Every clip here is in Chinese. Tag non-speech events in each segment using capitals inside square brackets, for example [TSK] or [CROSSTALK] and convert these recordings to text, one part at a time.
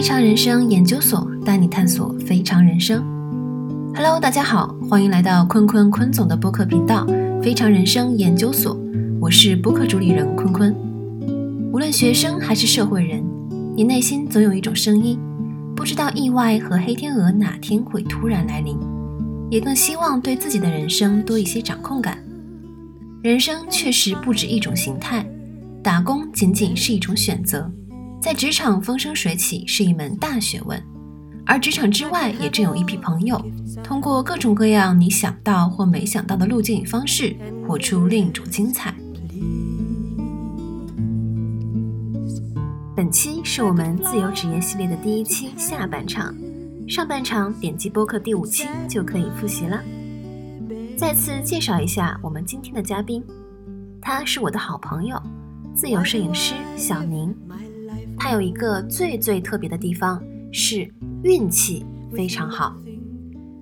非常人生研究所带你探索非常人生。Hello，大家好，欢迎来到坤坤坤总的播客频道——非常人生研究所。我是播客主理人坤坤。无论学生还是社会人，你内心总有一种声音，不知道意外和黑天鹅哪天会突然来临，也更希望对自己的人生多一些掌控感。人生确实不止一种形态，打工仅仅是一种选择。在职场风生水起是一门大学问，而职场之外也正有一批朋友，通过各种各样你想到或没想到的路径与方式，活出另一种精彩。本期是我们自由职业系列的第一期下半场，上半场点击播客第五期就可以复习了。再次介绍一下我们今天的嘉宾，他是我的好朋友，自由摄影师小宁。他有一个最最特别的地方，是运气非常好。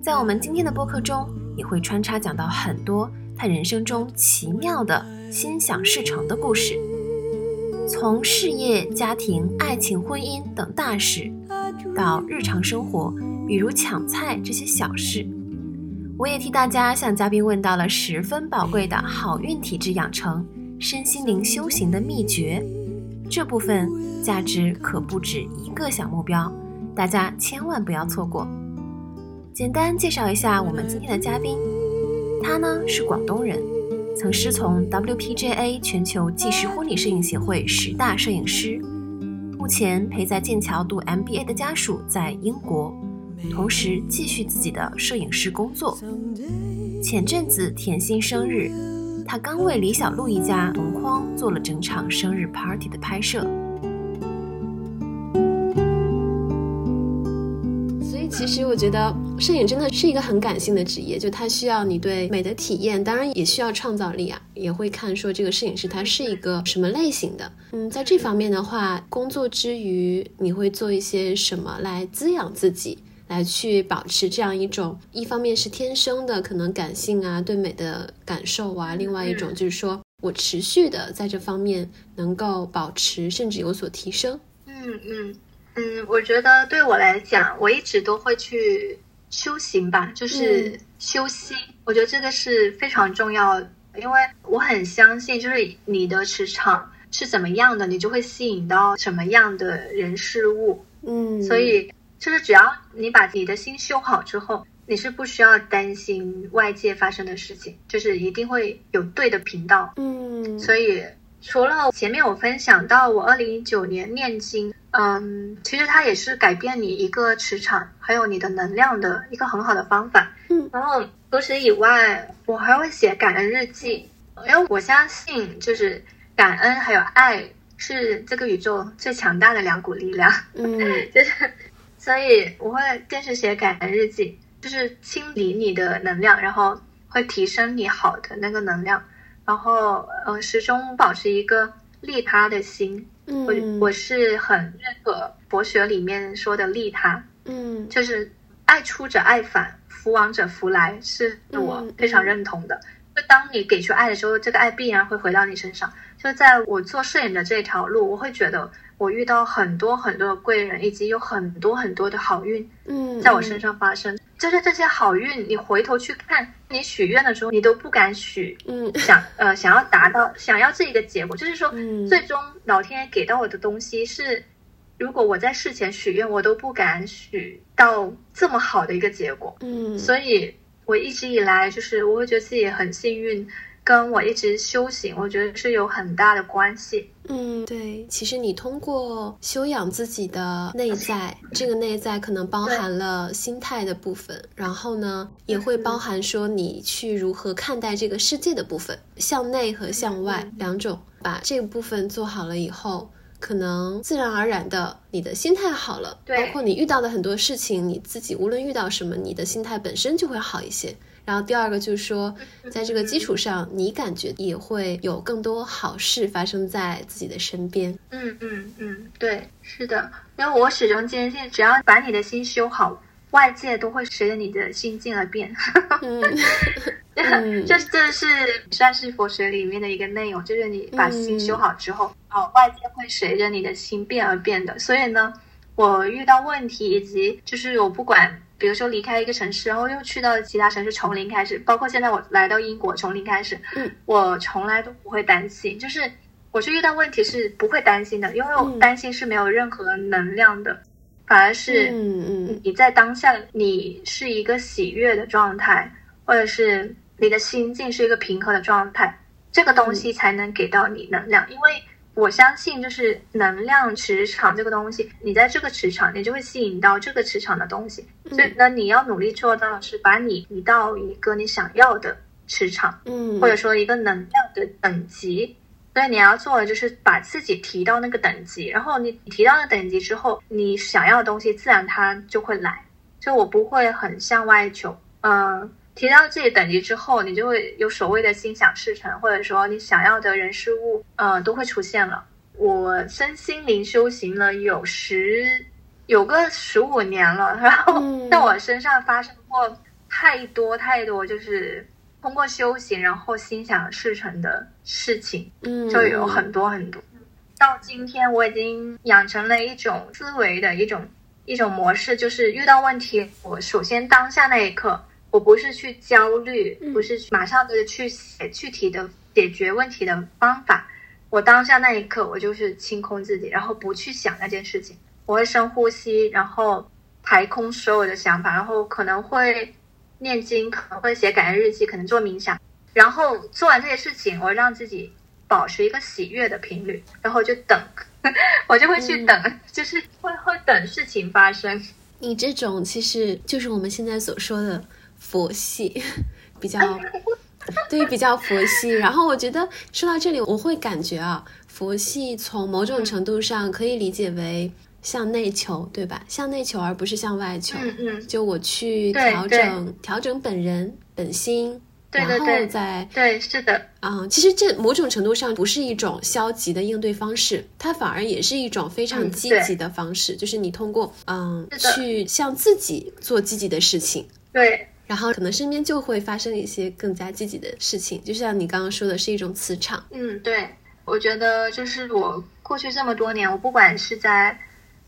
在我们今天的播客中，也会穿插讲到很多他人生中奇妙的心想事成的故事，从事业、家庭、爱情、婚姻等大事，到日常生活，比如抢菜这些小事，我也替大家向嘉宾问到了十分宝贵的好运体质养成、身心灵修行的秘诀。这部分价值可不止一个小目标，大家千万不要错过。简单介绍一下我们今天的嘉宾，他呢是广东人，曾师从 WPJA 全球纪实婚礼摄影协会十大摄影师，目前陪在剑桥读 MBA 的家属在英国，同时继续自己的摄影师工作。前阵子甜心生日。他刚为李小璐一家同框做了整场生日 party 的拍摄，所以其实我觉得摄影真的是一个很感性的职业，就它需要你对美的体验，当然也需要创造力啊，也会看说这个摄影师他是一个什么类型的。嗯，在这方面的话，工作之余你会做一些什么来滋养自己？来去保持这样一种，一方面是天生的可能感性啊，对美的感受啊，另外一种就是说我持续的在这方面能够保持，甚至有所提升。嗯嗯嗯，我觉得对我来讲，我一直都会去修行吧，就是修心。我觉得这个是非常重要，因为我很相信，就是你的磁场是怎么样的，你就会吸引到什么样的人事物。嗯，所以。就是只要你把你的心修好之后，你是不需要担心外界发生的事情，就是一定会有对的频道。嗯，所以除了前面我分享到我二零一九年念经，嗯，其实它也是改变你一个磁场还有你的能量的一个很好的方法。嗯，然后除此以外，我还会写感恩日记，因为我相信就是感恩还有爱是这个宇宙最强大的两股力量。嗯，[LAUGHS] 就是。所以我会坚持写感恩日记，就是清理你的能量，然后会提升你好的那个能量，然后呃始终保持一个利他的心。我我是很认可佛学里面说的利他，嗯，就是爱出者爱返，福往者福来，是我非常认同的。就当你给出爱的时候，这个爱必然会回到你身上。就在我做摄影的这条路，我会觉得。我遇到很多很多的贵人，以及有很多很多的好运，嗯，在我身上发生。就是这些好运，你回头去看，你许愿的时候，你都不敢许，嗯，想呃想要达到想要这一个结果，就是说，最终老天爷给到我的东西是，如果我在事前许愿，我都不敢许到这么好的一个结果，嗯，所以我一直以来就是我会觉得自己很幸运。跟我一直修行，我觉得是有很大的关系。嗯，对，其实你通过修养自己的内在，这个内在可能包含了心态的部分，然后呢，也会包含说你去如何看待这个世界的部分，向内和向外两种。把这个部分做好了以后，可能自然而然的，你的心态好了，包括你遇到的很多事情，你自己无论遇到什么，你的心态本身就会好一些。然后第二个就是说，在这个基础上，你感觉也会有更多好事发生在自己的身边。嗯嗯嗯，对，是的，因为我始终坚信，只要把你的心修好，外界都会随着你的心境而变。嗯，[LAUGHS] 这这是算是佛学里面的一个内容，就是你把心修好之后，哦，外界会随着你的心变而变的。所以呢。我遇到问题，以及就是我不管，比如说离开一个城市，然后又去到其他城市，从零开始，包括现在我来到英国，从零开始，嗯，我从来都不会担心，就是我是遇到问题是不会担心的，因为我担心是没有任何能量的，反而是嗯嗯。你在当下你是一个喜悦的状态，或者是你的心境是一个平和的状态，这个东西才能给到你能量，因为。我相信，就是能量磁场这个东西，你在这个磁场，你就会吸引到这个磁场的东西。所以，那你要努力做到的是把你移到一个你想要的磁场，嗯，或者说一个能量的等级。所以你要做的就是把自己提到那个等级，然后你提到那等级之后，你想要的东西自然它就会来。就我不会很向外求，嗯。提到自己等级之后，你就会有所谓的心想事成，或者说你想要的人事物，呃，都会出现了。我身心灵修行了有十，有个十五年了，然后在我身上发生过太多太多，就是通过修行然后心想事成的事情，嗯，就有很多很多。到今天，我已经养成了一种思维的一种一种模式，就是遇到问题，我首先当下那一刻。我不是去焦虑，不是马上的去写具体的解决问题的方法。我当下那一刻，我就是清空自己，然后不去想那件事情。我会深呼吸，然后排空所有的想法，然后可能会念经，可能会写感恩日记，可能做冥想。然后做完这些事情，我让自己保持一个喜悦的频率，然后就等，[LAUGHS] 我就会去等，就是会会等事情发生。你这种其实就是我们现在所说的。佛系 [LAUGHS] 比较，[LAUGHS] 对，比较佛系。然后我觉得说到这里，我会感觉啊，佛系从某种程度上可以理解为向内求，对吧？向内求而不是向外求。嗯嗯。就我去调整调整本人本心，然后再对，是的。嗯，其实这某种程度上不是一种消极的应对方式，它反而也是一种非常积极的方式。就是你通过嗯去向自己做积极的事情。对。然后可能身边就会发生一些更加积极的事情，就像你刚刚说的是一种磁场。嗯，对，我觉得就是我过去这么多年，我不管是在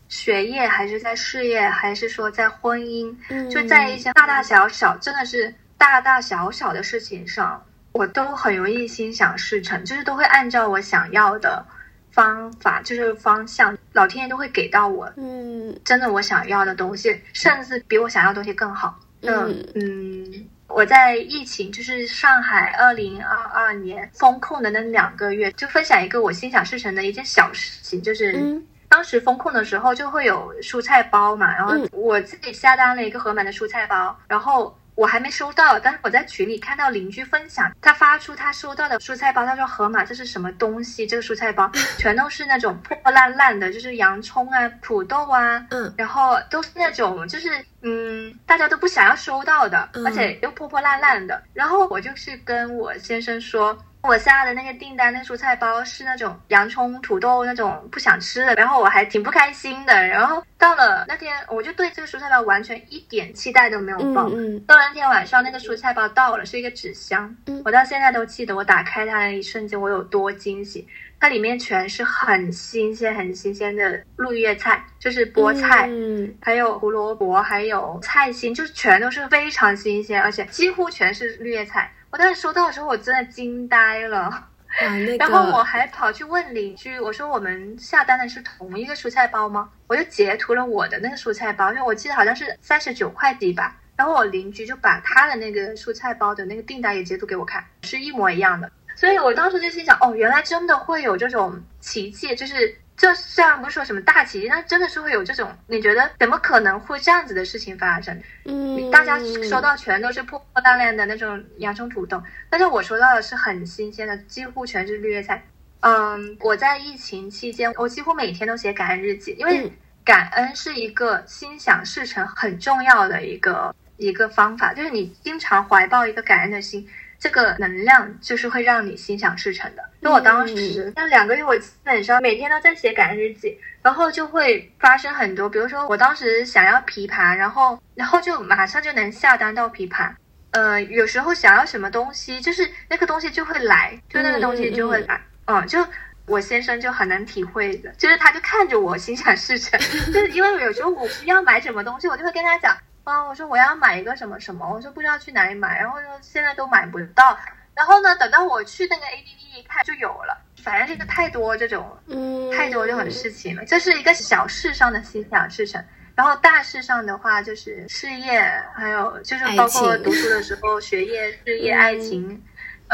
学业，还是在事业，还是说在婚姻，就在一些大大小小，真的是大大小小的事情上，我都很容易心想事成，就是都会按照我想要的方法，就是方向，老天爷都会给到我，嗯，真的我想要的东西，甚至比我想要的东西更好。嗯。嗯，我在疫情就是上海二零二二年封控的那两个月，就分享一个我心想事成的一件小事情，就是当时封控的时候就会有蔬菜包嘛，然后我自己下单了一个盒马的蔬菜包，然后。我还没收到，但是我在群里看到邻居分享，他发出他收到的蔬菜包，他说河马这是什么东西？这个蔬菜包全都是那种破破烂烂的，就是洋葱啊、土豆啊，嗯，然后都是那种就是嗯，大家都不想要收到的，而且又破破烂烂的。然后我就去跟我先生说。我下的那个订单，那蔬菜包是那种洋葱、土豆那种不想吃的，然后我还挺不开心的。然后到了那天，我就对这个蔬菜包完全一点期待都没有抱嗯。到了那天晚上，那个蔬菜包到了，是一个纸箱。我到现在都记得，我打开它的一瞬间，我有多惊喜。它里面全是很新鲜、很新鲜的绿叶菜，就是菠菜，嗯还有胡萝卜，还有菜心，就是全都是非常新鲜，而且几乎全是绿叶菜。我当时收到的时候，我真的惊呆了。[LAUGHS] 然后我还跑去问邻居，我说我们下单的是同一个蔬菜包吗？我就截图了我的那个蔬菜包，因为我记得好像是三十九块几吧。然后我邻居就把他的那个蔬菜包的那个订单也截图给我看，是一模一样的。所以我当时就心想，哦，原来真的会有这种奇迹，就是。这虽然不是说什么大奇迹，但真的是会有这种，你觉得怎么可能会这样子的事情发生？嗯，大家收到全都是破破烂烂的那种洋葱土豆，但是我收到的是很新鲜的，几乎全是绿叶菜。嗯，我在疫情期间，我几乎每天都写感恩日记，因为感恩是一个心想事成很重要的一个一个方法，就是你经常怀抱一个感恩的心。这个能量就是会让你心想事成的。就我当时那两个月，我基本上每天都在写感恩日记，然后就会发生很多，比如说我当时想要琵琶，然后然后就马上就能下单到琵琶。呃，有时候想要什么东西，就是那个东西就会来，就那个东西就会来。嗯，就我先生就很能体会的，就是他就看着我心想事成，[LAUGHS] 就是因为有时候我需要买什么东西，我就会跟他讲，啊，我说我要买一个什么什么，我说不知道去哪里买，然后说现在都买不到，然后呢，等到我去那个 APP 一看就有了，反正这个太多这种，嗯，太多这种事情了，这是一个小事上的心想事成，然后大事上的话就是事业，还有就是包括读书的时候学业、事业、嗯爱情。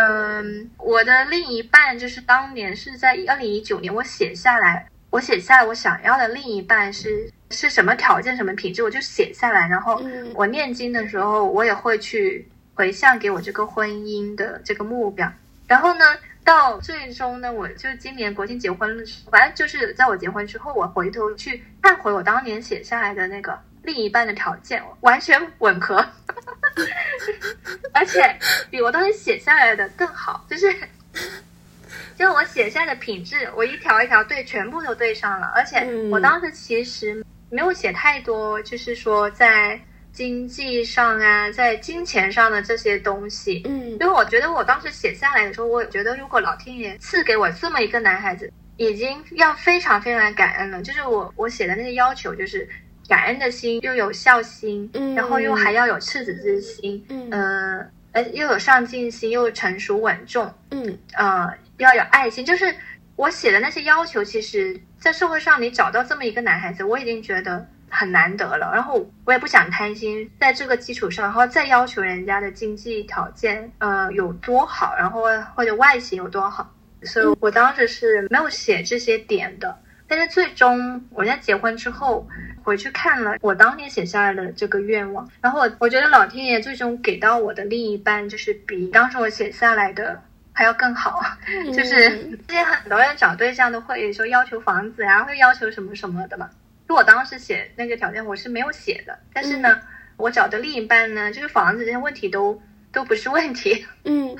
嗯，我的另一半就是当年是在二零一九年，我写下来，我写下来我想要的另一半是是什么条件、什么品质，我就写下来。然后嗯我念经的时候，我也会去回向给我这个婚姻的这个目标。然后呢，到最终呢，我就今年国庆结婚的时候，反正就是在我结婚之后，我回头去看回我当年写下来的那个另一半的条件，完全吻合，[LAUGHS] 而且比我当时写下来的更好，就是。就我写下的品质，我一条一条对，全部都对上了。而且嗯我当时其实没有写太多，就是说在经济上啊，在金钱上的这些东西。嗯因为我觉得我当时写下来的时候，我觉得如果老天爷赐给我这么一个男孩子，已经要非常非常感恩了。就是我我写的那些要求，就是感恩的心，又有孝心，嗯然后又还要有赤子之心，嗯呃，呃，又有上进心，又成熟稳重，嗯呃，要有爱心。就是我写的那些要求，其实在社会上你找到这么一个男孩子，我已经觉得很难得了。然后我也不想贪心，在这个基础上，然后再要求人家的经济条件，呃，有多好，然后或者外形有多好。所以我当时是没有写这些点的。但是最终我在结婚之后回去看了我当年写下来的这个愿望，然后我我觉得老天爷最终给到我的另一半就是比当时我写下来的还要更好。就是嗯之前很多人找对象都会说要求房子啊、会要求什么什么的嘛。就我当时写那个条件我是没有写的，但是呢，我找的另一半呢，就是房子这些问题都都不是问题。[LAUGHS] 嗯，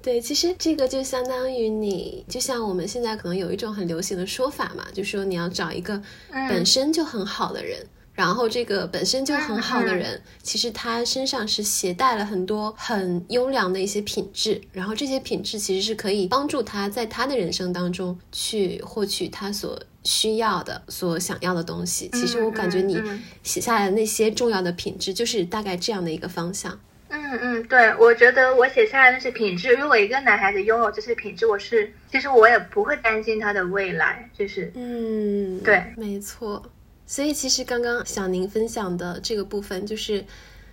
对，其实这个就相当于你，就像我们现在可能有一种很流行的说法嘛，就说你要找一个嗯本身就很好的人。然后这个本身就很好的人，其实他身上是携带了很多很优良的一些品质，然后这些品质其实是可以帮助他在他的人生当中去获取他所需要的、所想要的东西。其实我感觉你写下来的那些重要的品质，就是大概这样的一个方向。嗯嗯，对，我觉得我写下来的那些品质，如果一个男孩子拥有这些品质，我是其实我也不会担心他的未来，就是嗯，对没错。所以其实刚刚小宁分享的这个部分，就是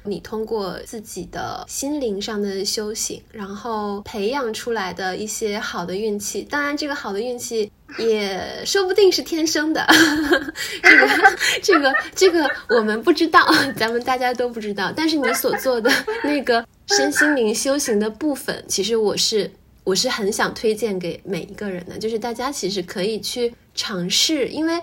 你通过自己的心灵上的修行，然后培养出来的一些好的运气。当然，这个好的运气也说不定是天生的，[LAUGHS] 这个这个这个我们不知道，咱们大家都不知道。但是你所做的那个身心灵修行的部分，其实我是我是很想推荐给每一个人的，就是大家其实可以去尝试，因为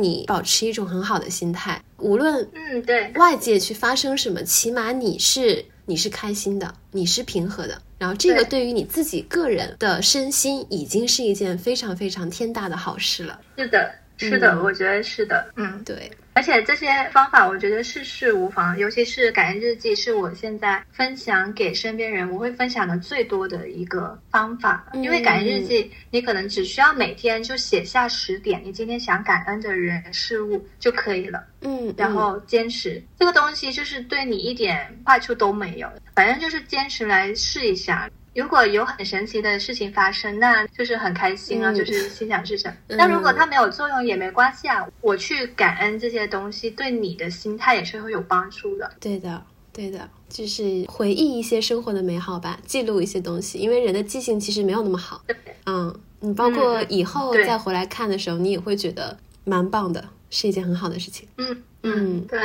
让你保持一种很好的心态，无论嗯对，外界去发生什么，起码你是你是开心的，你是平和的。然后这个对对于你自己个人的身心，已经是一件非常非常天大的好事了。是的，是的，嗯我觉得是的，嗯。对，而且这些方法，我觉得事事无妨，尤其是感恩日记，是我现在分享给身边人，我会分享的最多的一个方法。嗯因为感恩日记，你可能只需要每天就写下十点你今天想感恩的人事物就可以了，嗯，然后坚持、这个东西，就是对你一点坏处都没有，反正就是坚持来试一下。如果有很神奇的事情发生，那就是很开心啊，嗯就是心想事成。嗯那如果它没有作用也没关系啊，我去感恩这些东西，对你的心态也是会有帮助的。对的，对的，就是回忆一些生活的美好吧，记录一些东西，因为人的记性其实没有那么好。对，嗯，你包括嗯以后再回来看的时候，你也会觉得蛮棒的，是一件很好的事情。嗯嗯嗯，对，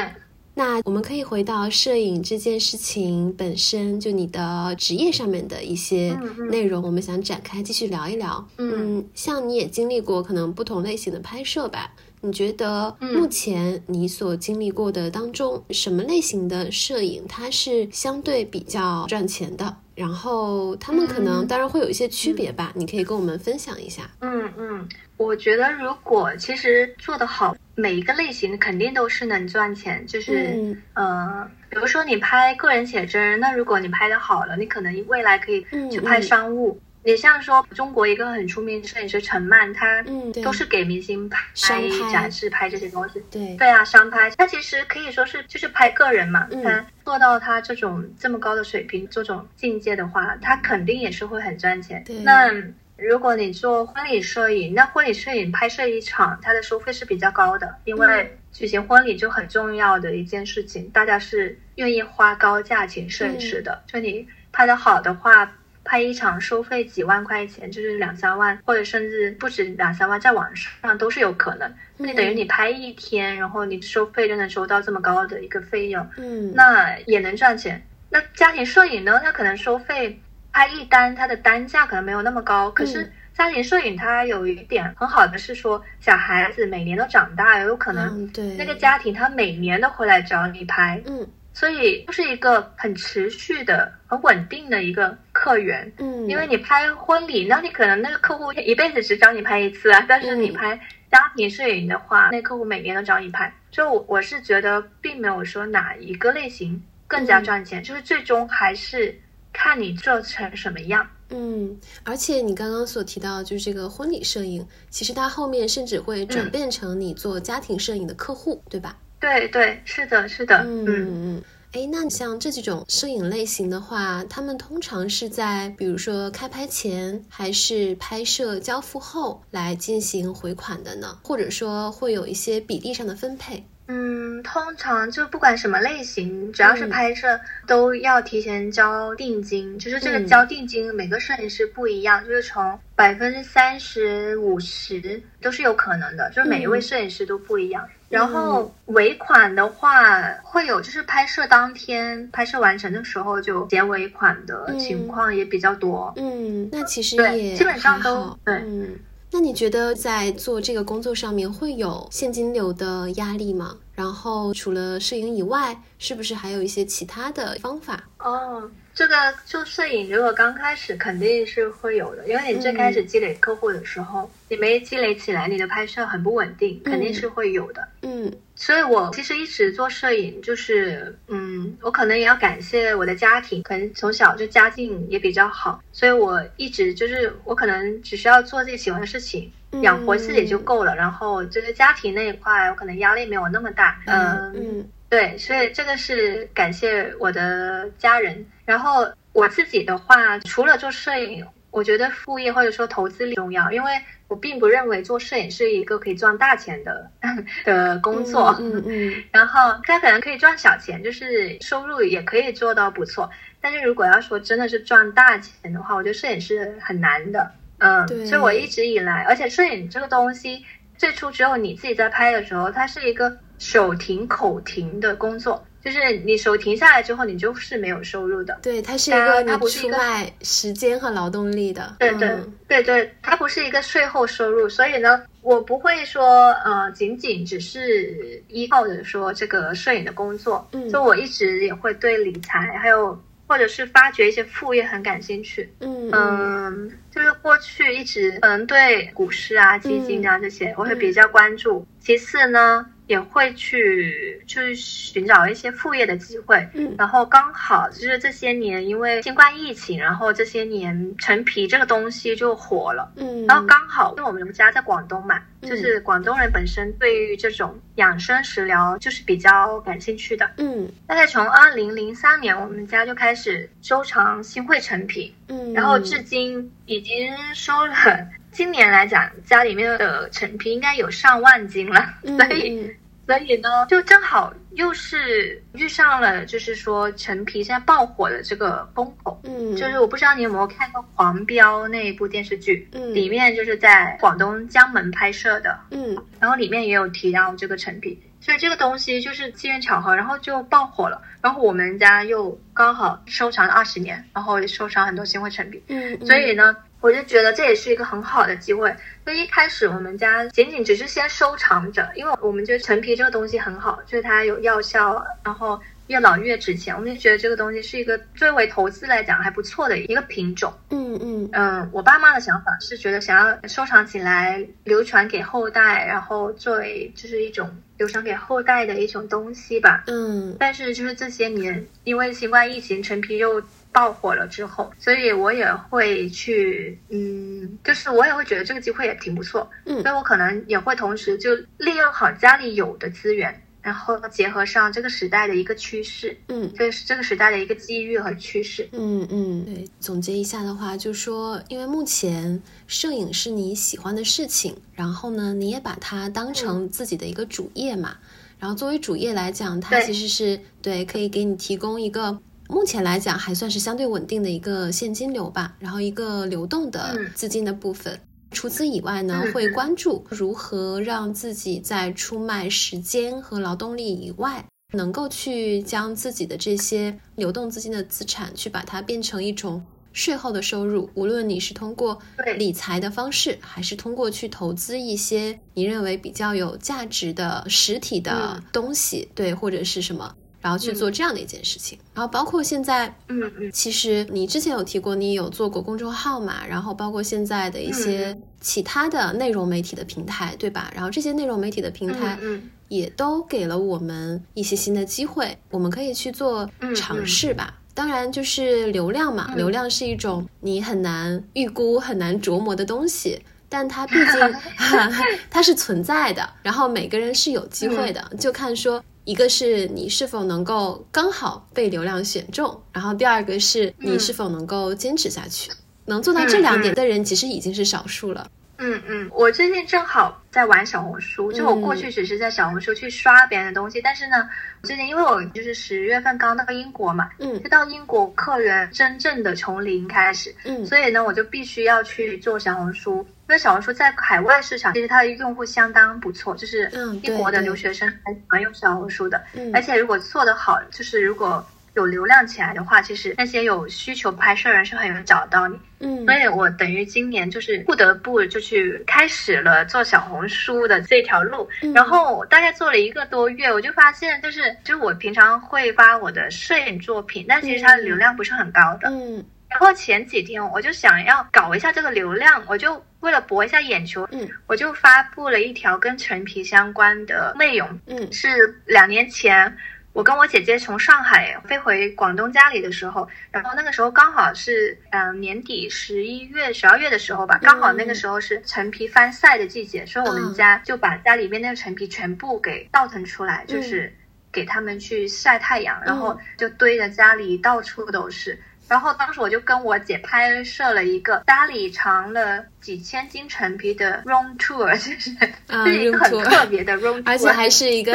那我们可以回到摄影这件事情本身，就你的职业上面的一些内容，我们想展开继续聊一聊。嗯像你也经历过可能不同类型的拍摄吧？你觉得嗯目前你所经历过的当中，什么类型的摄影它是相对比较赚钱的？然后他们可能嗯当然会有一些区别吧，你可以跟我们分享一下。嗯嗯，我觉得如果其实做得好，每一个类型肯定都是能赚钱。就是、嗯呃，比如说你拍个人写真，那如果你拍的好了，你可能未来可以嗯去拍嗯商务。你像说中国一个很出名的摄影师陈曼，他都是给明星拍商拍展示、拍这些东西。对，对啊，商拍，他其实可以说是就是拍个人嘛。嗯他做到他这种这么高的水平，这种境界的话，他肯定也是会很赚钱。那如果你做婚礼摄影，那婚礼摄影拍摄一场，它的收费是比较高的，因嗯为举行婚礼就很重要的一件事情，大家是愿意花高价请摄影师的。嗯就你拍的好的话。拍一场收费几万块钱，就是两三万，或者甚至不止两三万，在网上都是有可能。那你等于你拍一天，然后你收费就能收到这么高的一个费用，嗯，那也能赚钱。那家庭摄影呢？它可能收费拍一单，它的单价可能没有那么高，可是嗯家庭摄影它有一点很好的是说，小孩子每年都长大，有可能那个家庭他每年都回来找你拍，嗯所以就是一个很持续的、很稳定的一个客源。嗯，因为你拍婚礼，那你可能那个客户一辈子只找你拍一次啊，但是你嗯拍家庭摄影的话，那客户每年都找你拍。就我我是觉得，并没有说哪一个类型更加嗯赚钱，就是最终还是看你做成什么样。嗯，而且你刚刚所提到，就是这个婚礼摄影，其实它后面甚至会转嗯变成你做家庭摄影的客户，对吧？对对，是的，是的，嗯嗯。哎，那像这几种摄影类型的话，他们通常是在比如说开拍前，还是拍摄交付后来进行回款的呢？或者说会有一些比例上的分配？嗯，通常就不管什么类型，只要是嗯拍摄，都要提前交定金。就是这个嗯交定金，每个摄影师不一样，就是从百分之三十、五十都是有可能的，就是每一位嗯摄影师都不一样。然后尾款的话，会有就是拍摄当天拍摄完成的时候就结尾款的情况也比较多。嗯，那其实也基本上都对嗯，那你觉得在做这个工作上面会有现金流的压力吗？然后除了摄影以外，是不是还有一些其他的方法？哦，这个做摄影，如果刚开始肯定是会有的，因为你最开始积累客户的时候，你没积累起来，你的拍摄很不稳定，肯定是会有的。嗯所以我其实一直做摄影，就是嗯，我可能也要感谢我的家庭，可能从小就家境也比较好，所以我一直就是我可能只需要做自己喜欢的事情，养活自己就够了。然后就是家庭那一块，我可能压力没有那么大。嗯嗯对，所以这个是感谢我的家人。然后我自己的话，除了做摄影，我觉得副业或者说投资力重要，因为我并不认为做摄影是一个可以赚大钱的 [LAUGHS] 的工作。嗯嗯 [LAUGHS] 然后它可能可以赚小钱，就是收入也可以做到不错。但是如果要说真的是赚大钱的话，我觉得摄影是很难的。嗯，所以我一直以来，而且摄影这个东西，最初只有你自己在拍的时候，它是一个手停口停的工作，就是你手停下来之后，你就是没有收入的。对，它是一个它不是一个卖时间和劳动力的。对对、嗯对对，它不是一个税后收入，所以呢，我不会说呃，仅仅只是依靠着说这个摄影的工作，嗯就我一直也会对理财还有或者是发掘一些副业很感兴趣。嗯嗯嗯，就是过去一直可能对股市啊、基金啊这些我会比较关注。其次呢，也会去去寻找一些副业的机会。嗯然后刚好就是这些年，因为新冠疫情，然后这些年陈皮这个东西就火了。嗯，然后刚好，因为我们家在广东嘛，嗯就是广东人本身对于这种养生食疗就是比较感兴趣的。嗯大概从二零零三年，我们家就开始收藏新会陈皮，嗯，然后至今已经收了。今年来讲，家里面的陈皮应该有上万斤了，嗯所以所以呢，就正好又是遇上了，就是说陈皮现在爆火的这个风口。嗯，就是我不知道你有没有看过《黄标》那一部电视剧，嗯。里面就是在广东江门拍摄的，嗯。然后里面也有提到这个陈皮，所以这个东西就是机缘巧合，然后就爆火了。然后我们家又刚好收藏了二十年，然后收藏很多新会陈皮，嗯，所以呢，我就觉得这也是一个很好的机会。所以一开始我们家仅仅只是先收藏着，因为我们觉得陈皮这个东西很好，就是它有药效，然后越老越值钱。我们就觉得这个东西是一个作为投资来讲还不错的一个品种。嗯嗯嗯，我爸妈的想法是觉得想要收藏起来，流传给后代，然后作为就是一种流传给后代的一种东西吧。嗯但是就是这些年，因为新冠疫情，陈皮又爆火了之后，所以我也会去，嗯，就是我也会觉得这个机会也挺不错，嗯所以我可能也会同时就利用好家里有的资源，然后结合上这个时代的一个趋势，嗯这是这个时代的一个机遇和趋势。嗯嗯，对，总结一下的话，就说，因为目前摄影是你喜欢的事情，然后呢，你也把它当成自己的一个主业嘛。然后作为主业来讲，它其实是对可以给你提供一个目前来讲还算是相对稳定的一个现金流吧，然后一个流动的嗯资金的部分。除此以外呢，嗯会关注如何让自己在出卖时间和劳动力以外，能够去将自己的这些流动资金的资产，去把它变成一种税后的收入。无论你是通过理财的方式，还是通过去投资一些你认为比较有价值的实体的嗯东西，对，或者是什么，然后去嗯做这样的一件事情。然后包括现在嗯嗯其实你之前有提过，你有做过公众号嘛？然后包括现在的一些嗯其他的内容媒体的平台，对吧？然后这些内容媒体的平台嗯嗯也都给了我们一些新的机会，我们可以去做嗯尝试吧。当然，就是流量嘛，嗯流量是一种你很难预估、很难琢磨的东西。但它毕竟 [LAUGHS] [LAUGHS] 它是存在的，然后每个人是有机会的，就看说一个是你是否能够刚好被流量选中，然后第二个是你是否能够坚持下去。能做到这两点的人，其实已经是少数了。嗯嗯，我最近正好在玩小红书，就我过去只是在小红书去刷别人的东西，但是呢，最近因为我就是十月份刚到英国嘛，嗯。就到英国客源真正的从零开始，嗯。所以呢，我就必须要去做小红书，因为小红书在海外市场其实它的用户相当不错，就是嗯英国的留学生很喜欢用小红书的，嗯。而且如果做得好，就是如果有流量起来的话，其实那些有需求拍摄人是很容易找到你。嗯。所以我等于今年就是不得不就去开始了做小红书的这条路，嗯。然后大概做了一个多月，我就发现就是就是我平常会发我的摄影作品，但其实它的流量不是很高的。嗯。然后前几天我就想要搞一下这个流量，我就为了博一下眼球，嗯。我就发布了一条跟陈皮相关的内容，嗯。是两年前，我跟我姐姐从上海飞回广东家里的时候，然后那个时候刚好是嗯、呃年底十一月、十二月的时候吧，刚好那个时候是陈皮翻晒的季节，所以我们家就把家里面那个陈皮全部给倒腾出来，就是给他们去晒太阳，然后就堆着家里到处都是。然后当时我就跟我姐拍摄了一个家里藏了几千斤陈皮的 room tour，[LAUGHS] 就是、啊是一个很特别的 room tour，而且还是一个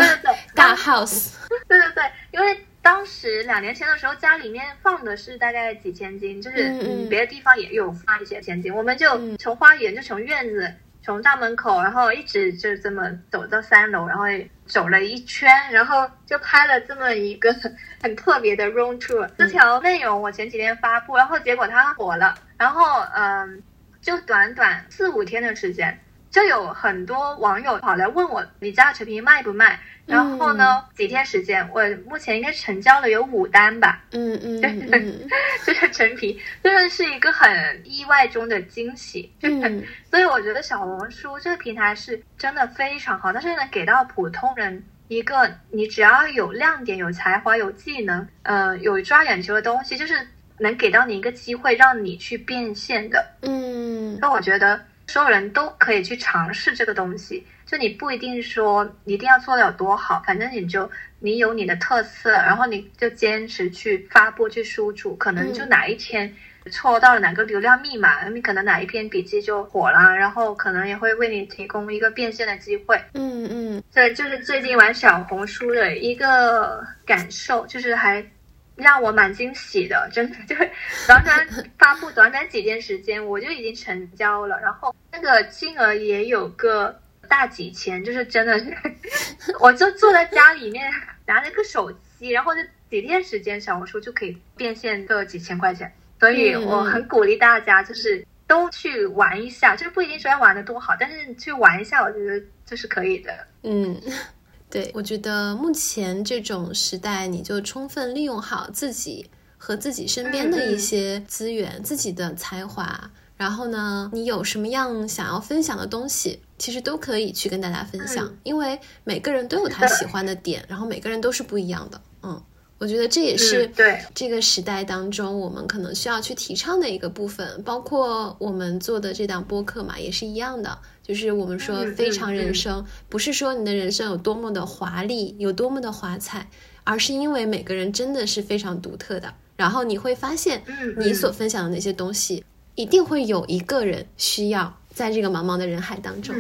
大 house。[LAUGHS] 对对对，因为当时两年前的时候，家里面放的是大概几千斤，就是别的地方也有放一些千斤，我们就嗯从花园就从院子。从大门口，然后一直就这么走到三楼，然后走了一圈，然后就拍了这么一个很 [LAUGHS] 特别的 room tour。这条内容我前几天发布，然后结果它火了，然后嗯，就短短四五天的时间，就有很多网友跑来问我，你家的陈皮卖不卖？然后呢，几天时间，我目前应该成交了有五单吧，嗯嗯嗯嗯 [LAUGHS] 就是 [LAUGHS] 陈皮，真的是一个很意外中的惊喜。嗯 [LAUGHS] 所以我觉得小红书这个平台是真的非常好，但是能给到普通人一个你只要有亮点、有才华、有技能，呃，有抓眼球的东西，就是能给到你一个机会让你去变现的。嗯那我觉得所有人都可以去尝试这个东西，就你不一定说一定要做的有多好，反正你就你有你的特色，然后你就坚持去发布、去输出，可能就哪一天戳到了哪个流量密码，你可能哪一篇笔记就火了，然后可能也会为你提供一个变现的机会。嗯嗯对，就是最近玩小红书的一个感受，就是还让我蛮惊喜的，[LAUGHS] 真的就是短短发布短短几天时间，我就已经成交了，然后那个金额也有个大几千，就是真的是，[LAUGHS] 我就坐在家里面拿了个手机，然后就几天时间，小红书就可以变现个几千块钱，所以我很鼓励大家就是。都去玩一下，就是不一定说要玩的多好，但是去玩一下，我觉得这是可以的。嗯，对，我觉得目前这种时代，你就充分利用好自己和自己身边的一些资源、自己的才华，然后呢，你有什么样想要分享的东西，其实都可以去跟大家分享，因为每个人都有他喜欢的点，然后每个人都是不一样的。嗯，我觉得这也是对。这个时代当中我们可能需要去提倡的一个部分，包括我们做的这档播客嘛，也是一样的。就是我们说非常人生，不是说你的人生有多么的华丽，有多么的华彩，而是因为每个人真的是非常独特的。然后你会发现，你所分享的那些东西，一定会有一个人需要在这个茫茫的人海当中。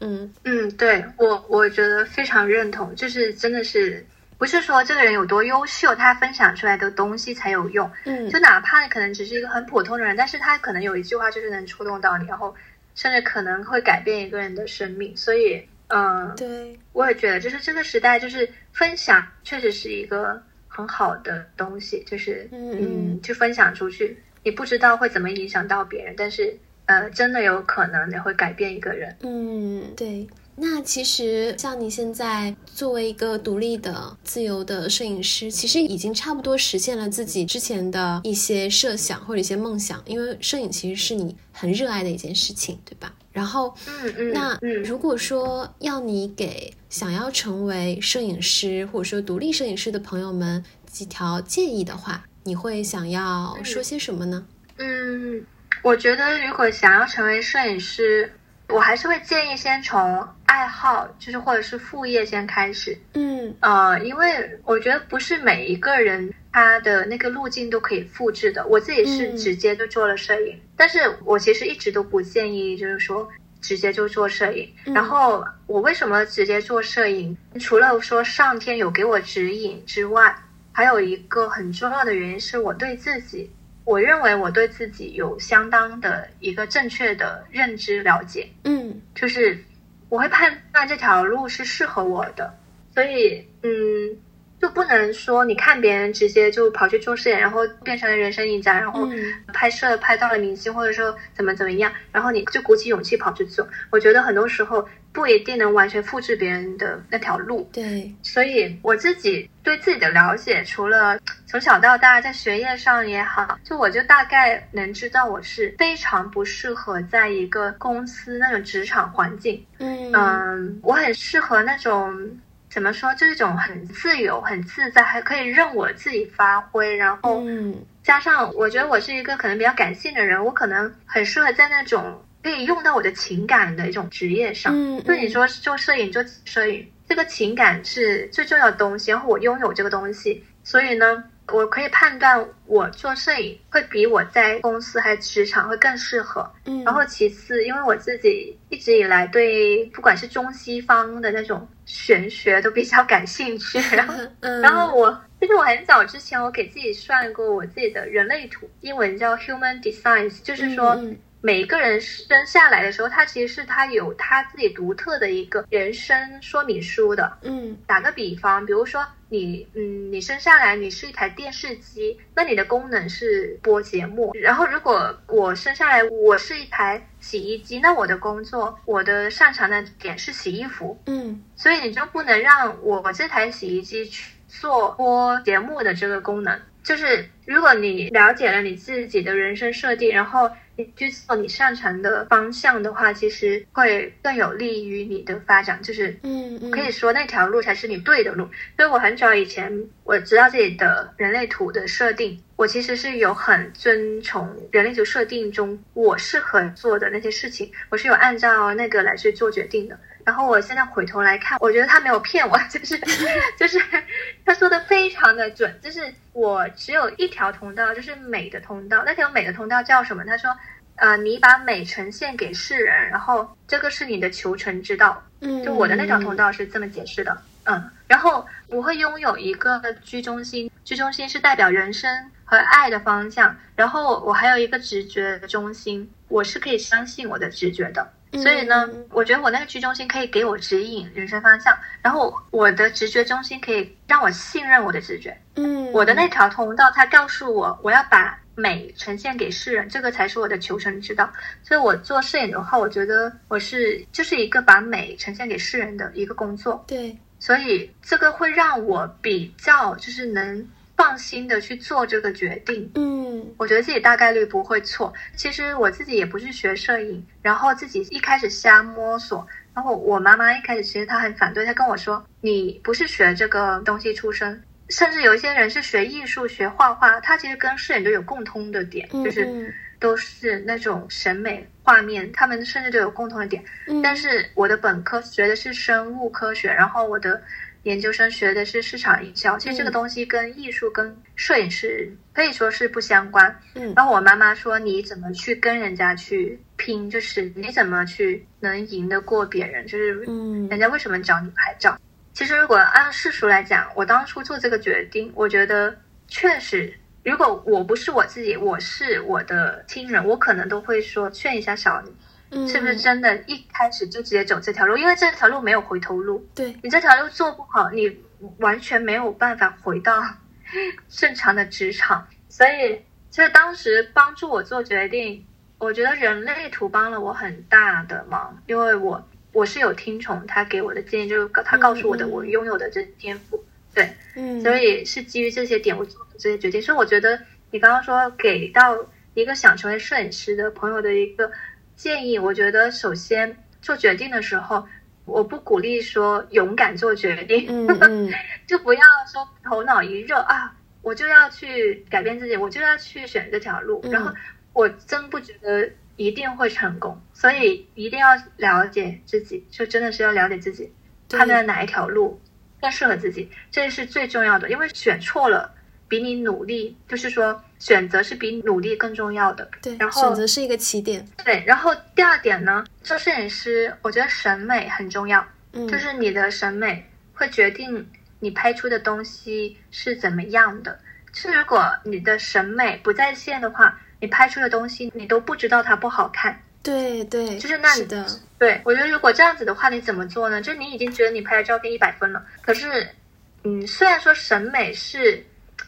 嗯嗯，对我我觉得非常认同，就是真的是。不是说这个人有多优秀，他分享出来的东西才有用。嗯，就哪怕你可能只是一个很普通的人，但是他可能有一句话就是能触动到你，然后甚至可能会改变一个人的生命。所以，嗯，对，我也觉得，就是这个时代，就是分享确实是一个很好的东西，就是嗯，去分享出去，你不知道会怎么影响到别人，但是呃，真的有可能你会改变一个人。嗯，对。那其实像你现在作为一个独立的、自由的摄影师，其实已经差不多实现了自己之前的一些设想或者一些梦想。因为摄影其实是你很热爱的一件事情，对吧？然后，嗯嗯，那如果说要你给想要成为摄影师或者说独立摄影师的朋友们几条建议的话，你会想要说些什么呢？嗯，我觉得如果想要成为摄影师。我还是会建议先从爱好，就是或者是副业先开始。嗯，呃，因为我觉得不是每一个人他的那个路径都可以复制的。我自己是直接就做了摄影，但是我其实一直都不建议，就是说直接就做摄影。然后我为什么直接做摄影？除了说上天有给我指引之外，还有一个很重要的原因是我对自己。我认为我对自己有相当的一个正确的认知了解，嗯，就是我会判断这条路是适合我的，所以嗯，就不能说你看别人直接就跑去做事业，然后变成了人生赢家，然后拍摄拍到了明星，或者说怎么怎么样，然后你就鼓起勇气跑去做。我觉得很多时候。不一定能完全复制别人的那条路，对，所以我自己对自己的了解，除了 [TSK] 从小到大在学业上也好，就我就大概能知道我是非常不适合在一个公司那种职场环境，嗯。嗯，我很适合那种怎么说，就是一种很自由、很自在，还可以任我自己发挥，然后加上我觉得我是一个可能比较感性的人，我可能很适合在那种。可以用到我的情感的一种职业上，就你说做摄影做摄影，这个情感是最重要的东西。然后我拥有这个东西，所以呢，我可以判断我做摄影会比我在公司还职场会更适合。嗯，然后其次，因为我自己一直以来对不管是中西方的那种玄学都比较感兴趣，[LAUGHS] 然后，然后我就是我很早之前我给自己算过我自己的人类图，英文叫 Human Design，就是说。每一个人生下来的时候，他其实是他有他自己独特的一个人生说明书的。嗯，打个比方，比如说你，嗯，你生下来你是一台电视机，那你的功能是播节目。然后如果我生下来我是一台洗衣机，那我的工作我的擅长的点是洗衣服。嗯，所以你就不能让我这台洗衣机去做播节目的这个功能。就是如果你了解了你自己的人生设定，然后。去做你擅长的方向的话，其实会更有利于你的发展。就是，嗯，可以说那条路才是你对的路。所以我很早以前我知道自己的人类图的设定，我其实是有很遵从人类图设定中我适合做的那些事情，我是有按照那个来去做决定的。然后我现在回头来看，我觉得他没有骗我，[LAUGHS] 就是就是他说的非常的准。就是我只有一条通道，就是美的通道。那条美的通道叫什么？他说，呃，你把美呈现给世人，然后这个是你的求成之道。嗯，就我的那条通道是这么解释的。嗯，然后我会拥有一个居中心，居中心是代表人生和爱的方向。然后我还有一个直觉的中心，我是可以相信我的直觉的。所以呢，我觉得我那个居中心可以给我指引人生方向，然后我的直觉中心可以让我信任我的直觉。嗯，我的那条通道，它告诉我我要把美呈现给世人，这个才是我的求生之道。所以我做摄影的话，我觉得我是就是一个把美呈现给世人的一个工作。对，所以这个会让我比较就是能。放心的去做这个决定，嗯，我觉得自己大概率不会错。其实我自己也不是学摄影，然后自己一开始瞎摸索，然后我妈妈一开始其实她很反对，她跟我说：“你不是学这个东西出身，甚至有一些人是学艺术、学画画，他其实跟摄影都有共通的点，就是都是那种审美画面，他们甚至都有共同的点。但是我的本科学的是生物科学，然后我的研究生学的是市场营销，其实这个东西跟艺术、跟摄影师可以说是不相关。嗯，然后我妈妈说：“你怎么去跟人家去拼？就是你怎么去能赢得过别人？就是嗯，人家为什么找你拍照？”其实，如果按世俗来讲，我当初做这个决定，我觉得确实，如果我不是我自己，我是我的亲人，我可能都会说劝一下小李，是不是真的一开始就直接走这条路？因为这条路没有回头路。对你这条路做不好，你完全没有办法回到 [LAUGHS] 正常的职场。所以，其实当时帮助我做决定，我觉得人类图帮了我很大的忙，因为我。我是有听从他给我的建议，就是他告诉我的，我拥有的这天赋，对，嗯，所以是基于这些点我做的这些决定。所以我觉得你刚刚说给到一个想成为摄影师的朋友的一个建议，我觉得首先做决定的时候，我不鼓励说勇敢做决定，嗯 [LAUGHS] 就不要说头脑一热啊，我就要去改变自己，我就要去选这条路，然后我真不觉得。一定会成功，所以一定要了解自己，就真的是要了解自己，判断哪一条路更适合自己，这是最重要的。因为选错了，比你努力，就是说选择是比努力更重要的。对，然后选择是一个起点。对，然后第二点呢，做摄影师，我觉得审美很重要，嗯，就是你的审美会决定你拍出的东西是怎么样的。是如果你的审美不在线的话。你拍出的东西，你都不知道它不好看。对对，就是那你的。对，我觉得如果这样子的话，你怎么做呢？就是你已经觉得你拍的照片一百分了，可是，嗯，虽然说审美是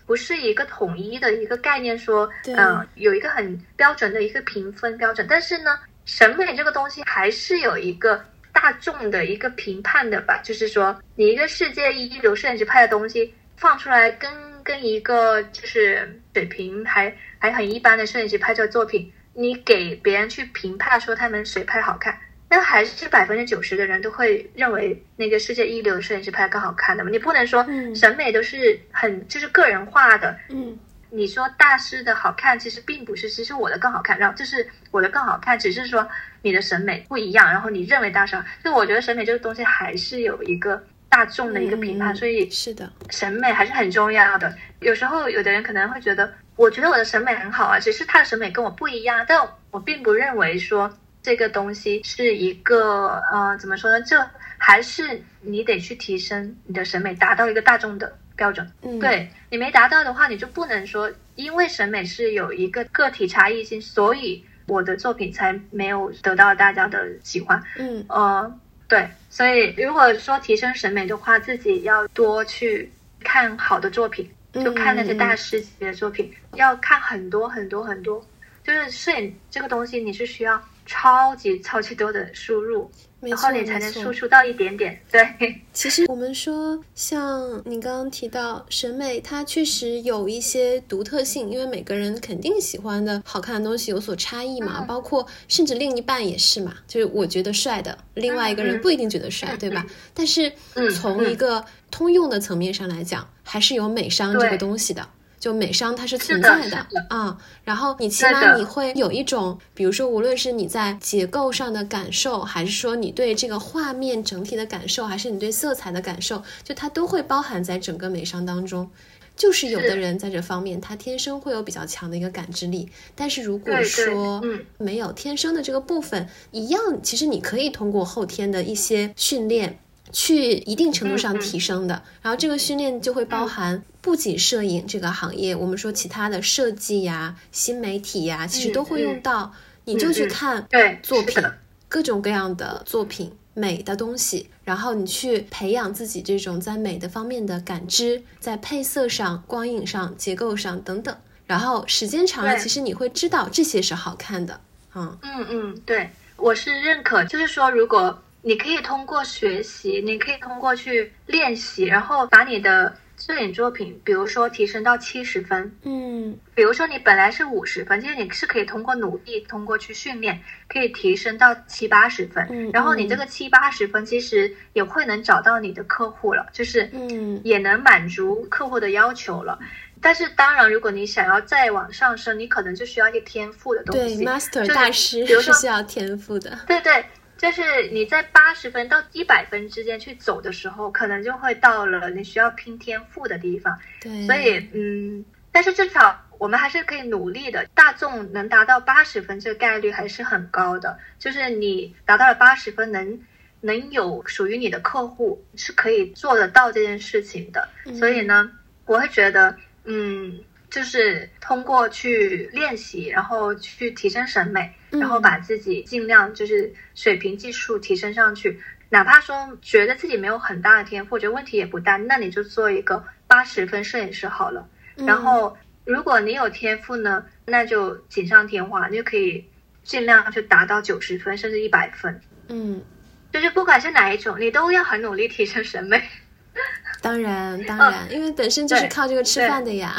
不是一个统一的一个概念，说，嗯，有一个很标准的一个评分标准，但是呢，审美这个东西还是有一个大众的一个评判的吧。就是说，你一个世界一流摄影师拍的东西放出来，跟跟一个就是水平还。还很一般的摄影师拍摄作品，你给别人去评判说他们谁拍好看，那还是百分之九十的人都会认为那个世界一流的摄影师拍的更好看的嘛？你不能说审美都是很就是个人化的。嗯，你说大师的好看，其实并不是，其实我的更好看，然后就是我的更好看，只是说你的审美不一样，然后你认为大师，就我觉得审美这个东西还是有一个大众的一个评判，所以是的，审美还是很重要的。有时候有的人可能会觉得。我觉得我的审美很好啊，只是他的审美跟我不一样，但我并不认为说这个东西是一个呃，怎么说呢？这还是你得去提升你的审美，达到一个大众的标准。嗯，对你没达到的话，你就不能说因为审美是有一个个体差异性，所以我的作品才没有得到大家的喜欢。嗯，呃，对，所以如果说提升审美的话，自己要多去看好的作品。就看那些大师级的作品，要看很多很多很多。就是摄影这个东西，你是需要超级超级多的输入。然后你才能输出到一点点。对，其实我们说，像你刚刚提到审美，它确实有一些独特性，因为每个人肯定喜欢的好看的东西有所差异嘛。包括甚至另一半也是嘛，就是我觉得帅的，另外一个人不一定觉得帅，对吧？但是从一个通用的层面上来讲，还是有美商这个东西的。就美商它是存在的啊，然后你起码你会有一种，比如说无论是你在结构上的感受，还是说你对这个画面整体的感受，还是你对色彩的感受，就它都会包含在整个美商当中。就是有的人在这方面他天生会有比较强的一个感知力，但是如果说没有天生的这个部分，一样其实你可以通过后天的一些训练。去一定程度上提升的，然后这个训练就会包含不仅摄影这个行业，我们说其他的设计呀、新媒体呀，其实都会用到。你就去看作品，各种各样的作品，美的东西，然后你去培养自己这种在美的方面的感知，在配色上、光影上、结构上等等。然后时间长了，其实你会知道这些是好看的。嗯嗯嗯，对，我是认可。就是说，如果你可以通过学习，你可以通过去练习，然后把你的摄影作品，比如说提升到七十分，嗯比如说你本来是五十分，其实你是可以通过努力，通过去训练，可以提升到七八十分。嗯然后你嗯这个七八十分，其实也会能找到你的客户了，就是嗯也能满足客户的要求了。但是当然，如果你想要再往上升，你可能就需要一些天赋的东西对西。，master 就是大师比如说是需要天赋的。对对，就是你在八十分到一百分之间去走的时候，可能就会到了你需要拼天赋的地方。对，所以，嗯，但是至少我们还是可以努力的。大众能达到八十分，这个概率还是很高的。就是你达到了八十分，能能有属于你的客户，是可以做得到这件事情的。嗯所以呢，我会觉得，嗯，就是通过去练习，然后去提升审美，嗯然后把自己尽量就是水平技术提升上去。哪怕说觉得自己没有很大的天赋，觉得问题也不大，那你就做一个八十分摄影师好了。嗯然后，如果你有天赋呢，那就锦上添花，你就可以尽量去达到九十分甚至一百分。嗯，就是不管是哪一种，你都要很努力提升审美。[LAUGHS] 当然当然，因为本身就是靠这个吃饭的呀。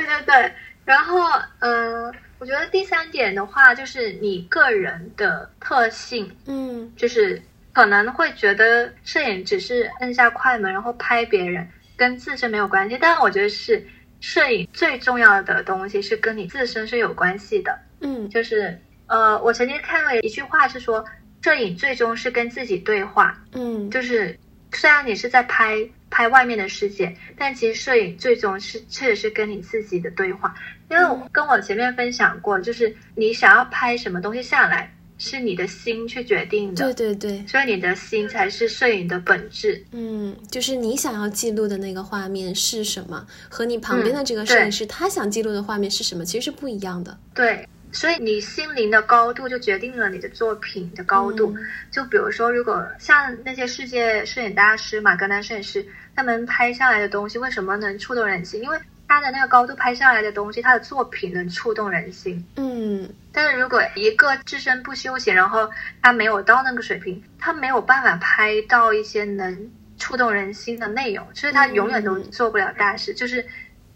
对对对，然后嗯、呃我觉得第三点的话，就是你个人的特性，嗯就是可能会觉得摄影只是摁下快门然后拍别人，跟自身没有关系。但我觉得是摄影最重要的东西是跟你自身是有关系的。嗯就是呃，我曾经看了一句话是说，摄影最终是跟自己对话。嗯，就是虽然你是在拍拍外面的世界，但其实摄影最终是确实是跟你自己的对话。因为我跟我前面分享过，就是你想要拍什么东西下来，是你的心去决定的，对对对，所以你的心才是摄影的本质。嗯，就是你想要记录的那个画面是什么，和你旁边的嗯这个摄影师他想记录的画面是什么，其实是不一样的。对，所以你心灵的高度就决定了你的作品的高度。嗯就比如说，如果像那些世界摄影大师马格南摄影师，他们拍下来的东西为什么能触动人心？因为他的那个高度拍下来的东西，他的作品能触动人心。嗯但是如果一个自身不修行，然后他没有到那个水平，他没有办法拍到一些能触动人心的内容，所以他永远都嗯做不了大事。就是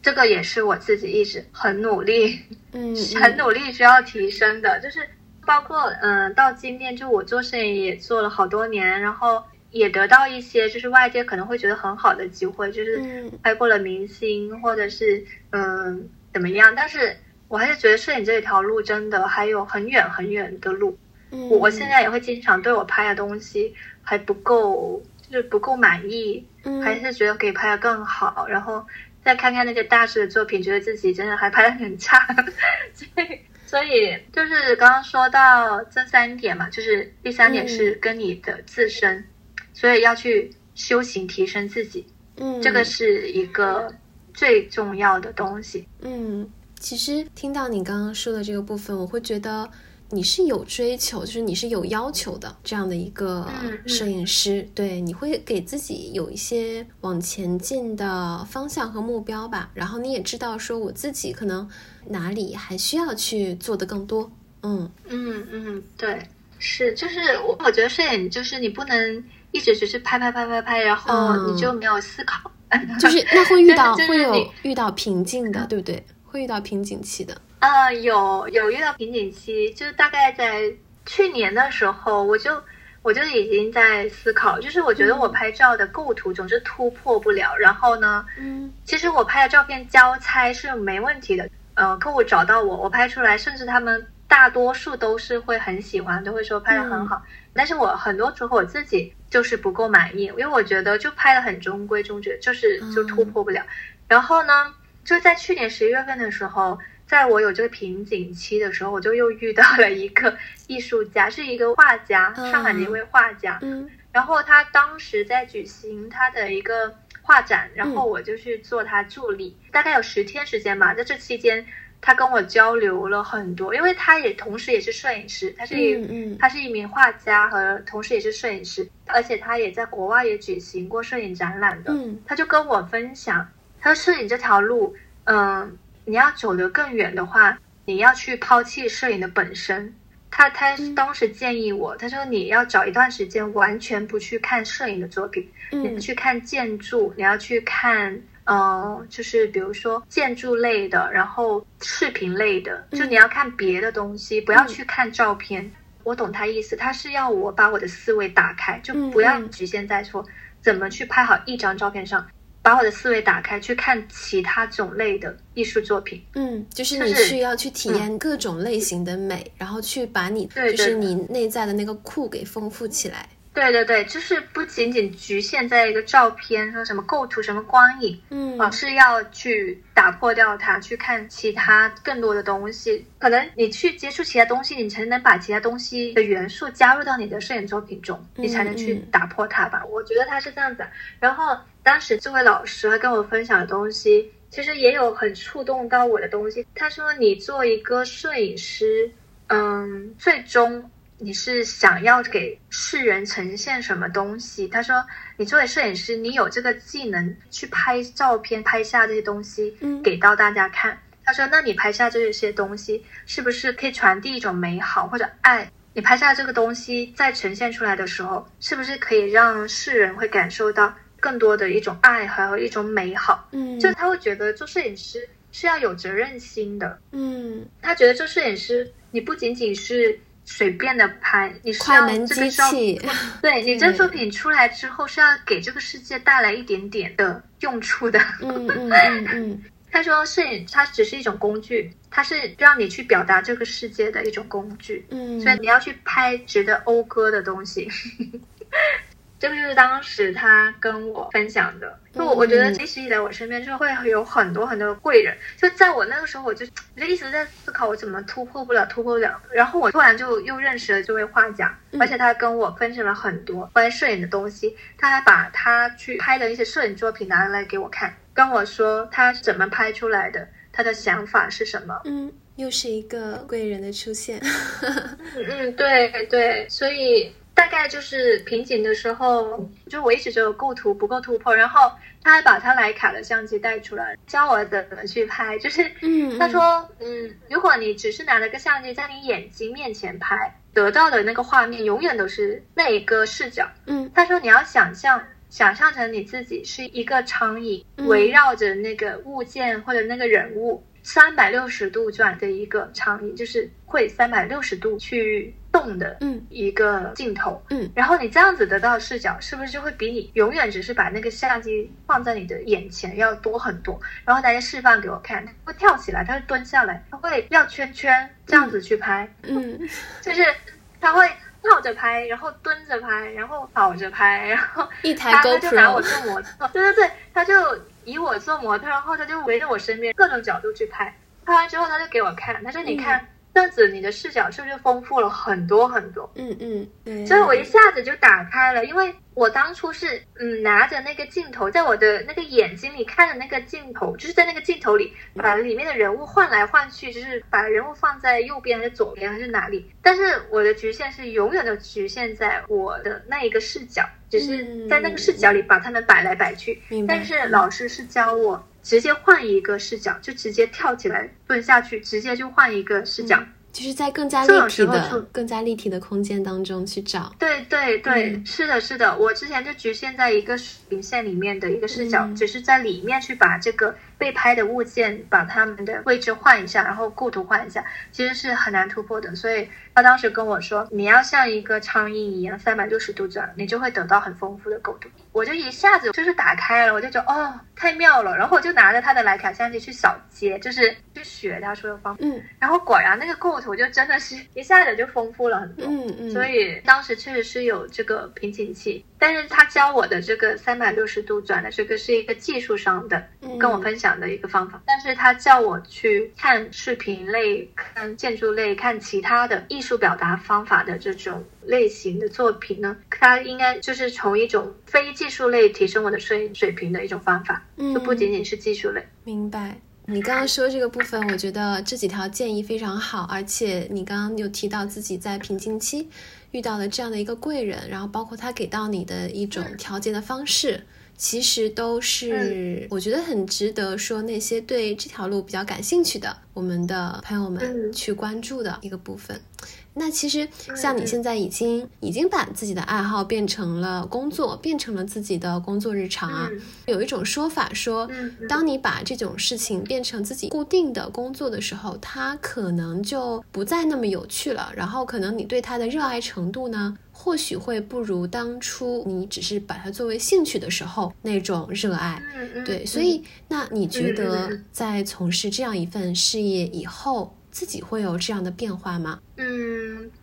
这个也是我自己一直很努力。嗯，[LAUGHS] 很努力需要提升的，就是包括嗯、呃到今天就我做摄影也做了好多年，然后也得到一些就是外界可能会觉得很好的机会，就是嗯。拍过了明星或者是嗯、怎么样，但是我还是觉得摄影这一条路真的还有很远很远的路。嗯，我我现在也会经常对我拍的东西还不够，就是不够满意，嗯。还是觉得可以拍的更好，然后再看看那些大师的作品，觉得自己真的还拍的很差，[LAUGHS] 所以所以就是刚刚说到这三点嘛，就是第三点是跟你的自身，所以要去修行提升自己，嗯这个是一个最重要的东西。嗯，其实听到你刚刚说的这个部分，我会觉得你是有追求，就是你是有要求的这样的一个摄影师。对，你会给自己有一些往前进的方向和目标吧。然后你也知道说，我自己可能哪里还需要去做的更多。嗯嗯嗯，对，是，就是我我觉得摄影就是你不能一直只是拍拍拍拍拍，然后嗯你就没有思考。[LAUGHS] 就是那会遇到 [LAUGHS] 就是会有遇到瓶颈的，对不对？会遇到瓶颈期的。啊，有有遇到瓶颈期，就是大概在去年的时候，我就我就已经在思考，就是我觉得我拍照的构图总是突破不了，然后呢，嗯其实我拍的照片交差是没问题的，呃，客户找到我，我拍出来，甚至他们大多数都是会很喜欢，都会说拍的很好。但是我很多时候我自己就是不够满意，因为我觉得就拍的很中规中矩，就是就突破不了。然后呢，就在去年十一月份的时候，在我有这个瓶颈期的时候，我就又遇到了一个艺术家，是一个画家，嗯上海的一位画家。嗯然后他当时在举行他的一个画展，然后我就去做他助理，大概有十天时间吧。在这期间，他跟我交流了很多，因为他也同时也是摄影师，他是一、嗯嗯他是一名画家和同时也是摄影师，而且他也在国外也举行过摄影展览的。嗯他就跟我分享，他说摄影这条路，嗯、你要走得更远的话，你要去抛弃摄影的本身。他他当时建议我，他说你要找一段时间完全不去看摄影的作品，你嗯去看建筑，你要去看嗯，就是比如说建筑类的，然后视频类的，就你要看别的东西，不要去看照片。我懂他意思，他是要我把我的思维打开，就不要局限在说怎么去拍好一张照片上，把我的思维打开，去看其他种类的艺术作品。嗯，就是你需要去体验各种类型的美，然后去把你就是你内在的那个库给丰富起来。对对对，就是不仅仅局限在一个照片，说什么构图、什么光影，嗯，而是要去打破掉它，去看其他更多的东西。可能你去接触其他东西，你才能把其他东西的元素加入到你的摄影作品中，你才能去打破它吧。我觉得他是这样子。然后当时这位老师他跟我分享的东西，其实也有很触动到我的东西。他说，你做一个摄影师，嗯，最终。你是想要给世人呈现什么东西？他说，你作为摄影师，你有这个技能去拍照片，拍下这些东西，给到大家看。他说，那你拍下这些东西，是不是可以传递一种美好或者爱？你拍下这个东西再呈现出来的时候，是不是可以让世人会感受到更多的一种爱，还有一种美好？嗯，就他会觉得做摄影师是要有责任心的。嗯，他觉得做摄影师，你不仅仅是。随便的拍，你是要这个器，[LAUGHS] 对你这作品出来之后是要给这个世界带来一点点的用处的。嗯 [LAUGHS] 嗯嗯嗯。他说，摄影它只是一种工具，它是让你去表达这个世界的一种工具。嗯，所以你要去拍值得讴歌的东西。这个就是当时他跟我分享的，就我我觉得一直以来我身边就会有很多很多贵人，就在我那个时候，我就我就一直在思考我怎么突破不了，突破不了。然后我突然就又认识了这位画家，而且他跟我分享了很多关于摄影的东西，他还把他去拍的一些摄影作品拿来给我看，跟我说他怎么拍出来的，他的想法是什么。嗯，又是一个贵人的出现。[LAUGHS] 嗯嗯，对对，所以。大概就是瓶颈的时候，就我一直觉得构图不够突破，然后他还把他徕卡的相机带出来，教我怎么去拍。就是，嗯，他说，嗯，如果你只是拿了个相机在你眼睛面前拍，得到的那个画面永远都是那一个视角。嗯，他说你要想象，想象成你自己是一个苍蝇，围绕着那个物件或者那个人物。三百六十度转的一个苍蝇，就是会三百六十度去动的，嗯，一个镜头，嗯，然后你这样子得到视角，是不是就会比你永远只是把那个相机放在你的眼前要多很多？然后大家示范给我看，他会跳起来，他会蹲下来，他会绕圈圈这样子去拍，嗯，就是他会跳着拍，然后蹲着拍，然后跑着拍，[LAUGHS] 然后一台 GoPro 就拿我做模特，对对对，他就。以我做模特，然后他就围着我身边各种角度去拍，拍完之后他就给我看，他说：“你看这样子，你的视角是不是丰富了很多很多？”嗯嗯，所以我一下子就打开了，因为我当初是嗯拿着那个镜头，在我的那个眼睛里看的那个镜头，就是在那个镜头里把里面的人物换来换去，就是把人物放在右边还是左边还是哪里？但是我的局限是永远都局限在我的那一个视角。只是在那个视角里把他们摆来摆去，但是老师是教我直接换一个视角，就直接跳起来蹲下去，直接就换一个视角，就是在更加立体的、更加立体的空间当中去找。对对对，是的，是的，我之前就局限在一个平线里面的一个视角，只是在里面去把这个。被拍的物件，把它们的位置换一下，然后构图换一下，其实是很难突破的。所以他当时跟我说，你要像一个苍蝇一样三百六十度转，你就会得到很丰富的构图。我就一下子就是打开了，我就觉得哦，太妙了。然后我就拿着他的徕卡相机去扫街，就是去学他说的方法。嗯。然后果然那个构图就真的是 [LAUGHS] 一下子就丰富了很多。嗯嗯。所以当时确实是有这个瓶颈期，但是他教我的这个三百六十度转的这个是一个技术上的，跟我分享。的一个方法，但是他叫我去看视频类、看建筑类、看其他的艺术表达方法的这种类型的作品呢，他应该就是从一种非技术类提升我的摄影水平的一种方法，嗯就不仅仅是技术类。明白。你刚刚说这个部分，我觉得这几条建议非常好，而且你刚刚有提到自己在瓶颈期遇到的这样的一个贵人，然后包括他给到你的一种调节的方式。其实都是我觉得很值得说那些对这条路比较感兴趣的我们的朋友们去关注的一个部分。那其实像你现在已经已经把自己的爱好变成了工作，变成了自己的工作日常啊。有一种说法说，当你把这种事情变成自己固定的工作的时候，它可能就不再那么有趣了。然后可能你对它的热爱程度呢，或许会不如当初你只是把它作为兴趣的时候那种热爱。对，所以那你觉得在从事这样一份事业以后？自己会有这样的变化吗？嗯，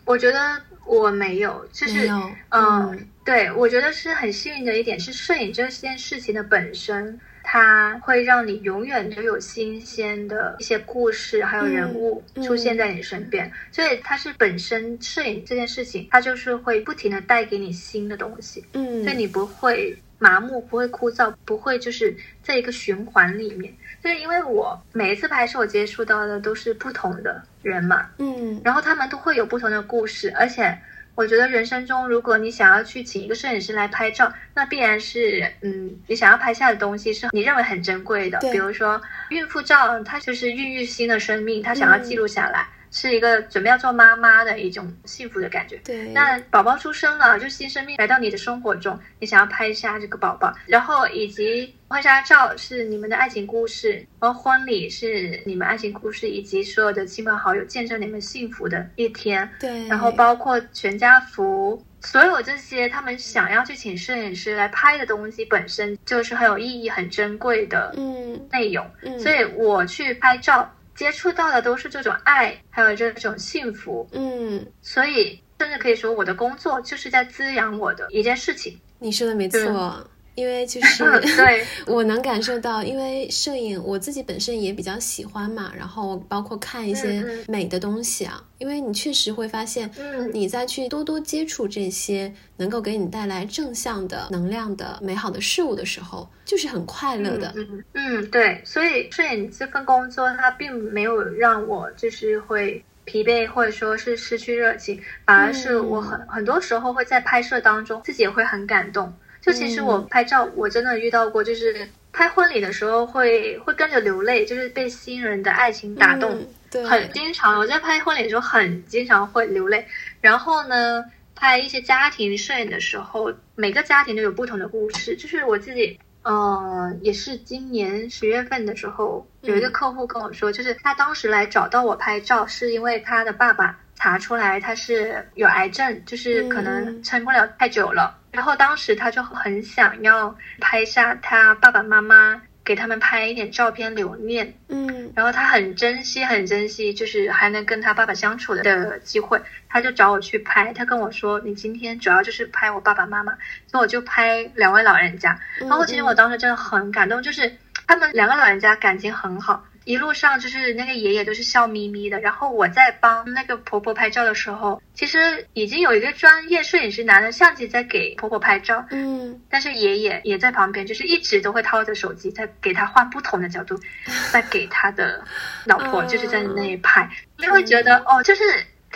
我觉得我没有，就是嗯，对我觉得是很幸运的一点是，摄影这件事情的本身，它会让你永远都有新鲜的一些故事，还有人物出现在你身边，所以它是本身摄影这件事情，它就是会不停的带给你新的东西，嗯，所以你不会麻木，不会枯燥，不会就是在一个循环里面。对，因为我每一次拍摄，我接触到的都是不同的人嘛，嗯，然后他们都会有不同的故事，而且我觉得人生中，如果你想要去请一个摄影师来拍照，那必然是，嗯，你想要拍下的东西是你认为很珍贵的，比如说孕妇照，它就是孕育新的生命，它想要记录下来。是一个准备要做妈妈的一种幸福的感觉。对，那宝宝出生了，就新生命来到你的生活中，你想要拍一下这个宝宝，然后以及婚纱照是你们的爱情故事，然后婚礼是你们爱情故事，以及所有的亲朋好友见证你们幸福的一天。对，然后包括全家福，所有这些他们想要去请摄影师来拍的东西，本身就是很有意义、很珍贵的嗯内容。嗯，所以我去拍照。接触到的都是这种爱，还有这种幸福，嗯，所以甚至可以说，我的工作就是在滋养我的一件事情。你说的没错。因为就是 [LAUGHS] 对。[LAUGHS] 我能感受到，因为摄影我自己本身也比较喜欢嘛，然后包括看一些美的东西啊，因为你确实会发现，你再去多多接触这些能够给你带来正向的能量的美好的事物的时候，就是很快乐的。嗯，对，所以摄影这份工作它并没有让我就是会疲惫或者说是失去热情，反而是我很很多时候会在拍摄当中自己也会很感动。就其实我拍照，我真的遇到过，就是拍婚礼的时候会会跟着流泪，就是被新人的爱情打动，很经常。我在拍婚礼的时候很经常会流泪。然后呢，拍一些家庭摄影的时候，每个家庭都有不同的故事。就是我自己，嗯，也是今年十月份的时候，有一个客户跟我说，就是他当时来找到我拍照，是因为他的爸爸查出来他是有癌症，就是可能撑不了太久了。然后当时他就很想要拍下他爸爸妈妈，给他们拍一点照片留念。嗯，然后他很珍惜，很珍惜，就是还能跟他爸爸相处的的机会，他就找我去拍。他跟我说：“你今天主要就是拍我爸爸妈妈。”所以我就拍两位老人家。然后其实我当时真的很感动，就是他们两个老人家感情很好。一路上就是那个爷爷都是笑眯眯的，然后我在帮那个婆婆拍照的时候，其实已经有一个专业摄影师拿着相机在给婆婆拍照，嗯，但是爷爷也在旁边，就是一直都会掏着手机在给他换不同的角度，在给他的老婆就是在那里拍，[LAUGHS] 就会觉得哦，就是。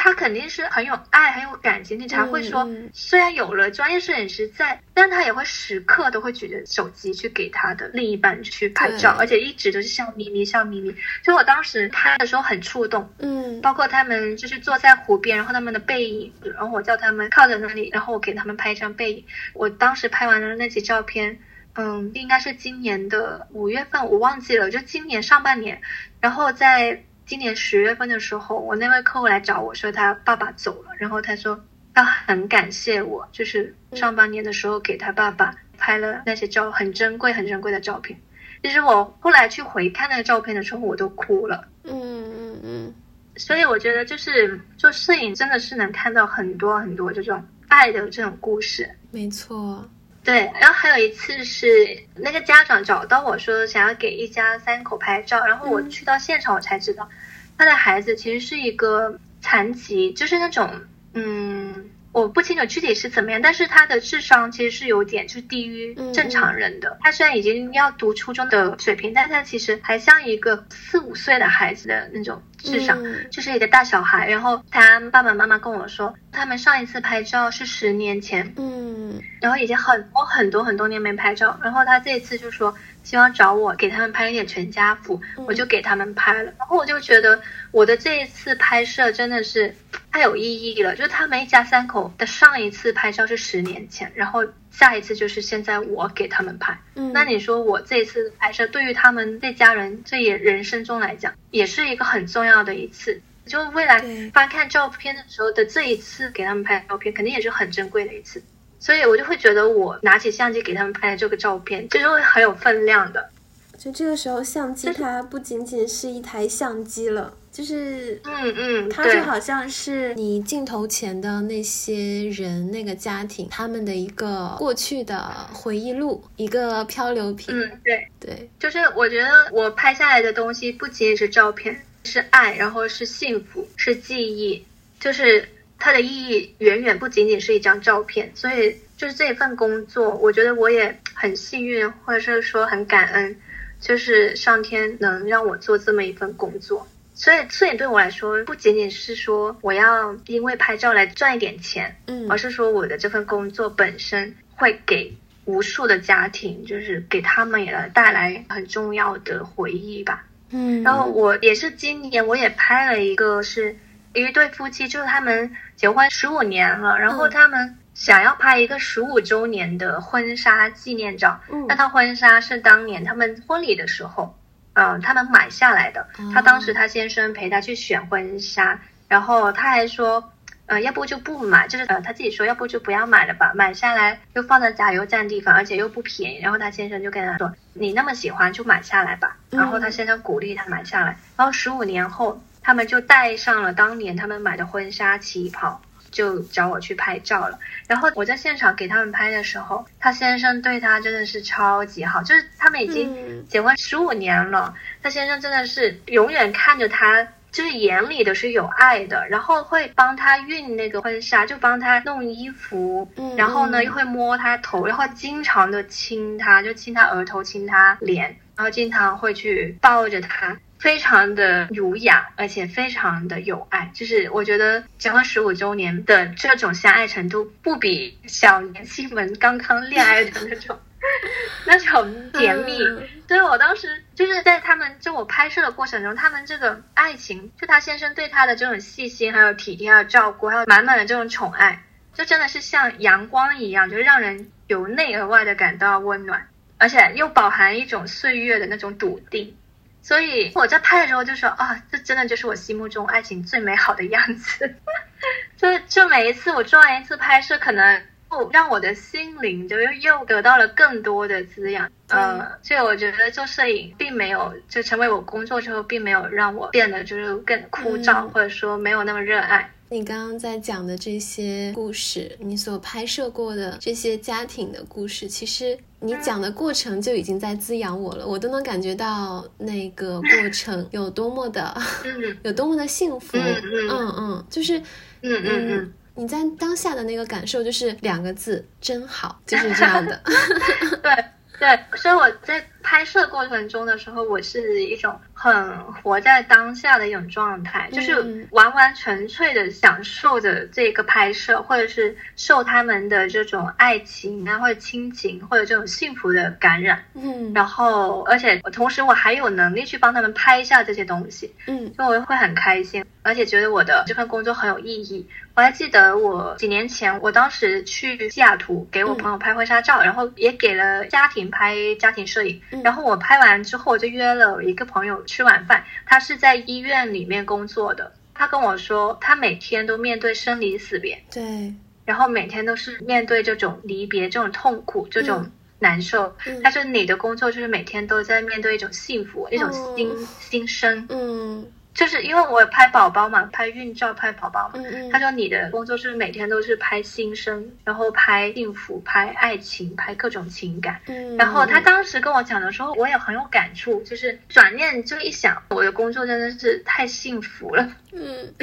他肯定是很有爱、很有感情，你才会说，虽然有了专业摄影师在，但他也会时刻都会举着手机去给他的另一半去拍照，而且一直都是笑眯眯、笑眯眯。就我当时拍的时候很触动，嗯，包括他们就是坐在湖边，然后他们的背影，然后我叫他们靠在那里，然后我给他们拍一张背影。我当时拍完了那几照片，嗯，应该是今年的五月份，我忘记了，就今年上半年，然后在。今年十月份的时候，我那位客户来找我说他爸爸走了，然后他说他很感谢我，就是上半年的时候给他爸爸拍了那些照，很珍贵、很珍贵的照片。其实我后来去回看那个照片的时候，我都哭了。嗯嗯嗯。所以我觉得就是做摄影真的是能看到很多很多这种爱的这种故事。没错。对，然后还有一次是那个家长找到我说想要给一家三口拍照，然后我去到现场，我才知道他的孩子其实是一个残疾，就是那种嗯，我不清楚具体是怎么样，但是他的智商其实是有点就低于正常人的。他虽然已经要读初中的水平，但他其实还像一个四五岁的孩子的那种智商嗯就是一个大小孩。然后他爸爸妈妈跟我说，他们上一次拍照是十年前，嗯然后已经很多很多很多年没拍照，然后他这一次就说希望找我给他们拍一点全家福，嗯我就给他们拍了。然后我就觉得我的这一次拍摄真的是太有意义了，就是他们一家三口的上一次拍照是十年前，然后下一次就是现在我给他们拍。嗯，那你说我这一次拍摄对于他们这家人这也人生中来讲，也是一个很重要的一次。就未来翻看照片的时候的这一次给他们拍的照片，肯定也是很珍贵的一次。所以我就会觉得，我拿起相机给他们拍的这个照片，就是会很有分量的。就这个时候，相机就是它不仅仅是一台相机了，就是嗯嗯，对它就好像是你镜头前的那些人、那个家庭，他们的一个过去的回忆录，一个漂流瓶。嗯对，对，就是我觉得我拍下来的东西不仅仅是照片，是爱，然后是幸福，是记忆，就是它的意义远远不仅仅是一张照片。所以就是这一份工作，我觉得我也很幸运，或者是说很感恩，就是上天能让我做这么一份工作。所以摄影对我来说，不仅仅是说我要因为拍照来赚一点钱，嗯而是说我的这份工作本身会给无数的家庭，就是给他们也带来很重要的回忆吧。嗯，然后我也是今年我也拍了一个是一对夫妻，就是他们结婚十五年了，然后嗯他们想要拍一个十五周年的婚纱纪念照。嗯那套婚纱是当年他们婚礼的时候，嗯、他们买下来的。哦他当时他先生陪他去选婚纱，然后他还说。呃，要不就不买，就是呃，他自己说，要不就不要买了吧，买下来又放在家里又占地方，而且又不便宜。然后他先生就跟他说，你那么喜欢就买下来吧。然后他先生鼓励他买下来。然后十五年后，他们就带上了当年他们买的婚纱旗袍，就找我去拍照了。然后我在现场给他们拍的时候，他先生对他真的是超级好，就是他们已经嗯结婚十五年了，他先生真的是永远看着他。就是眼里都是有爱的，然后会帮他熨那个婚纱，就帮他弄衣服，嗯然后呢嗯又会摸他头，然后经常的亲他，就亲他额头，亲他脸，然后经常会去抱着他，非常的儒雅，而且非常的有爱。就是我觉得结婚十五周年的这种相爱程度，不比小年轻们刚刚恋爱的那种 [LAUGHS] 那种甜蜜。嗯所以我当时就是在他们就我拍摄的过程中，他们这个爱情，就他先生对他的这种细心，还有体贴，还有照顾，还有满满的这种宠爱，就真的是像阳光一样，就是让人由内而外的感到温暖，而且又饱含一种岁月的那种笃定。所以我在拍的时候就说啊，这真的就是我心目中爱情最美好的样子。[LAUGHS] 就就每一次我做完一次拍摄，可能又让我的心灵就又又得到了更多的滋养。呃，所以我觉得做摄影并没有就成为我工作之后，并没有让我变得就是更枯燥，嗯或者说没有那么热爱。你刚刚在讲的这些故事，你所拍摄过的这些家庭的故事，其实你讲的过程就已经在滋养我了，我都能感觉到那个过程有多么的，嗯 [LAUGHS] 有多么的幸福。嗯嗯嗯嗯，就是嗯嗯嗯，你在当下的那个感受就是两个字，真好，就是这样的。[LAUGHS] 对对，所以我在拍摄过程中的时候，我是一种很活在当下的一种状态，就是嗯完完全全的享受着这个拍摄，或者是受他们的这种爱情啊，或者亲情，或者这种幸福的感染。嗯然后，而且同时我还有能力去帮他们拍一下这些东西，嗯就我会很开心，而且觉得我的这份工作很有意义。我还记得我几年前，我当时去西雅图给我朋友拍婚纱照，然后也给了家庭拍家庭摄影。嗯。然后我拍完之后，我就约了一个朋友吃晚饭，他是在医院里面工作的。他跟我说，他每天都面对生离死别，对，然后每天都是面对这种离别、这种痛苦、这种嗯。难受。嗯。但是你的工作就是每天都在面对一种幸福、一种新、哦新生。嗯就是因为我拍宝宝嘛，拍孕照、拍宝宝嘛。嗯嗯，他说你的工作是每天都是拍新生，然后拍幸福、拍爱情、拍各种情感。嗯，然后他当时跟我讲的时候，我也很有感触，就是转念就一想，我的工作真的是太幸福了。[LAUGHS] 嗯，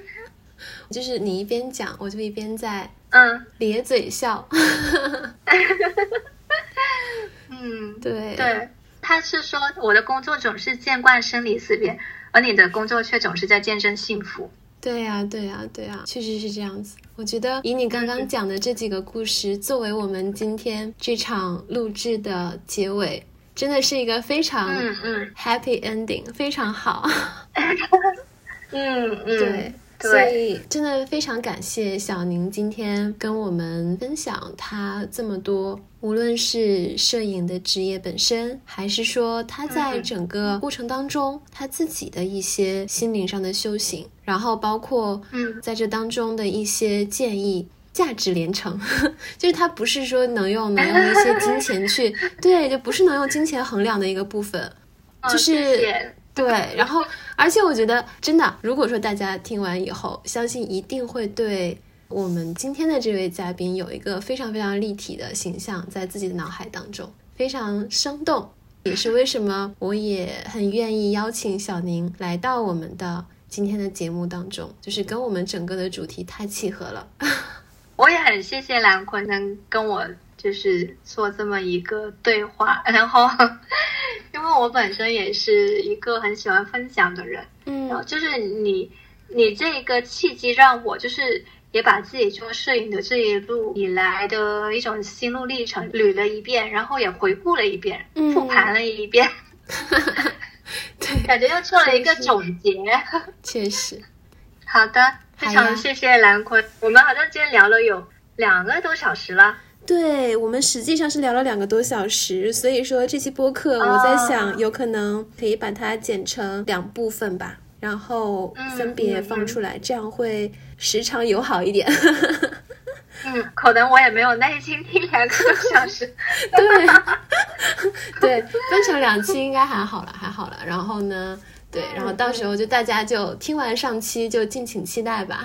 [LAUGHS] 就是你一边讲，我就一边在嗯咧嘴笑。[LAUGHS] 嗯，对对，他是说我的工作总是见惯生离死别，而你的工作却总是在见证幸福。对呀，对呀，对呀，确实是这样子。我觉得以你刚刚讲的这几个故事作为我们今天这场录制的结尾，真的是一个非常嗯嗯 happy ending，非常好。[LAUGHS] 嗯嗯，对。所，以真的非常感谢小宁今天跟我们分享他这么多，无论是摄影的职业本身，还是说他在整个过程当中他自己的一些心灵上的修行，然后包括嗯在这当中的一些建议。价值连城，[LAUGHS] 就是他不是说能用能用一些金钱去，对，就不是能用金钱衡量的一个部分，哦就是对，然后而且我觉得真的，如果说大家听完以后，相信一定会对我们今天的这位嘉宾有一个非常非常立体的形象在自己的脑海当中，非常生动，也是为什么我也很愿意邀请小宁来到我们的今天的节目当中，就是跟我们整个的主题太契合了。[LAUGHS] 我也很谢谢兰坤能跟我就是做这么一个对话，然后因为我本身也是一个很喜欢分享的人，然后嗯就是你你这个契机让我就是也把自己做摄影的这一路以来的一种心路历程捋了一遍，然后也回顾了一遍，嗯复盘了一遍，[LAUGHS] 对，感觉又做了一个总结。确实，好的，非常谢谢兰坤，我们好像今天聊了有两个多小时了。对我们实际上是聊了两个多小时，所以说这期播客我在想，有可能可以把它剪成两部分吧，然后分别放出来，这样会时长友好一点。[LAUGHS] 嗯，可能我也没有耐心听两个多小时。[LAUGHS] 对，对，分成两期应该还好了，还好了。然后呢，对，然后到时候就大家就听完上期就敬请期待吧。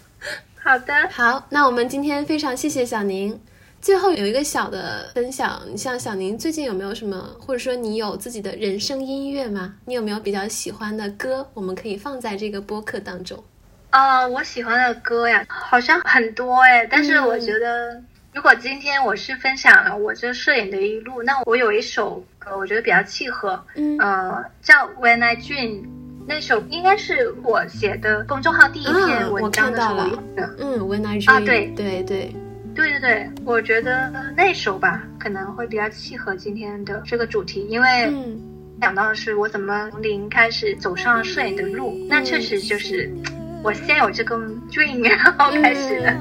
[LAUGHS] 好的，好，那我们今天非常谢谢小宁。最后有一个小的分享，像小宁最近有没有什么，或者说你有自己的人生音乐吗？你有没有比较喜欢的歌，我们可以放在这个播客当中？啊、我喜欢的歌呀，好像很多哎，但是我觉得，如果今天我是分享了我这摄影的一路，那我有一首歌，我觉得比较契合，嗯呃，叫《When I Dream》，那首应该是我写的公众号第一篇文章的。嗯，When I Dream，啊对对对，对对对，我觉得那首吧可能会比较契合今天的这个主题，因为嗯。讲到的是我怎么从零开始走上摄影的路，那确实就是我先有这个 dream，然后开始的。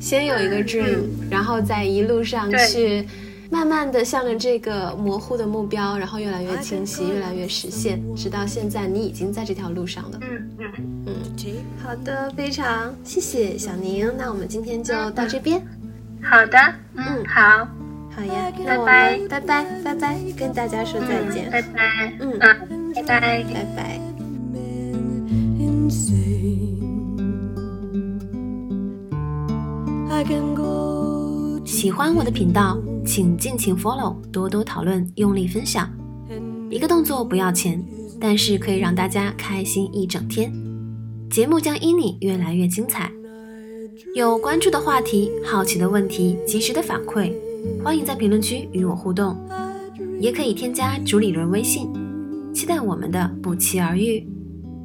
先有一个 dream，、然后在一路上去慢慢的向着这个模糊的目标，然后越来越清晰，越来越实现，直到现在你已经在这条路上了。嗯嗯，嗯，好的，非常谢谢小宁，那我们今天就到这边。好的，嗯嗯。好，好呀，那我拜。们拜拜拜拜，跟大家说再见，嗯，拜拜，嗯。嗯，拜。拜。拜。拜。I can go 喜欢我的频道，请尽情 follow，多多讨论，用力分享。一个动作不要钱，但是可以让大家开心一整天。节目将因你越来越精彩。有关注的话题、好奇的问题，及时的反馈，欢迎在评论区与我互动，也可以添加主理人微信。期待我们的不期而遇，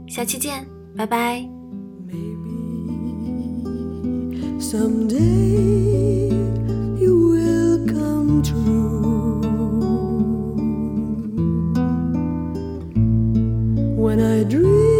下期见，拜拜。someday. true. When I dream.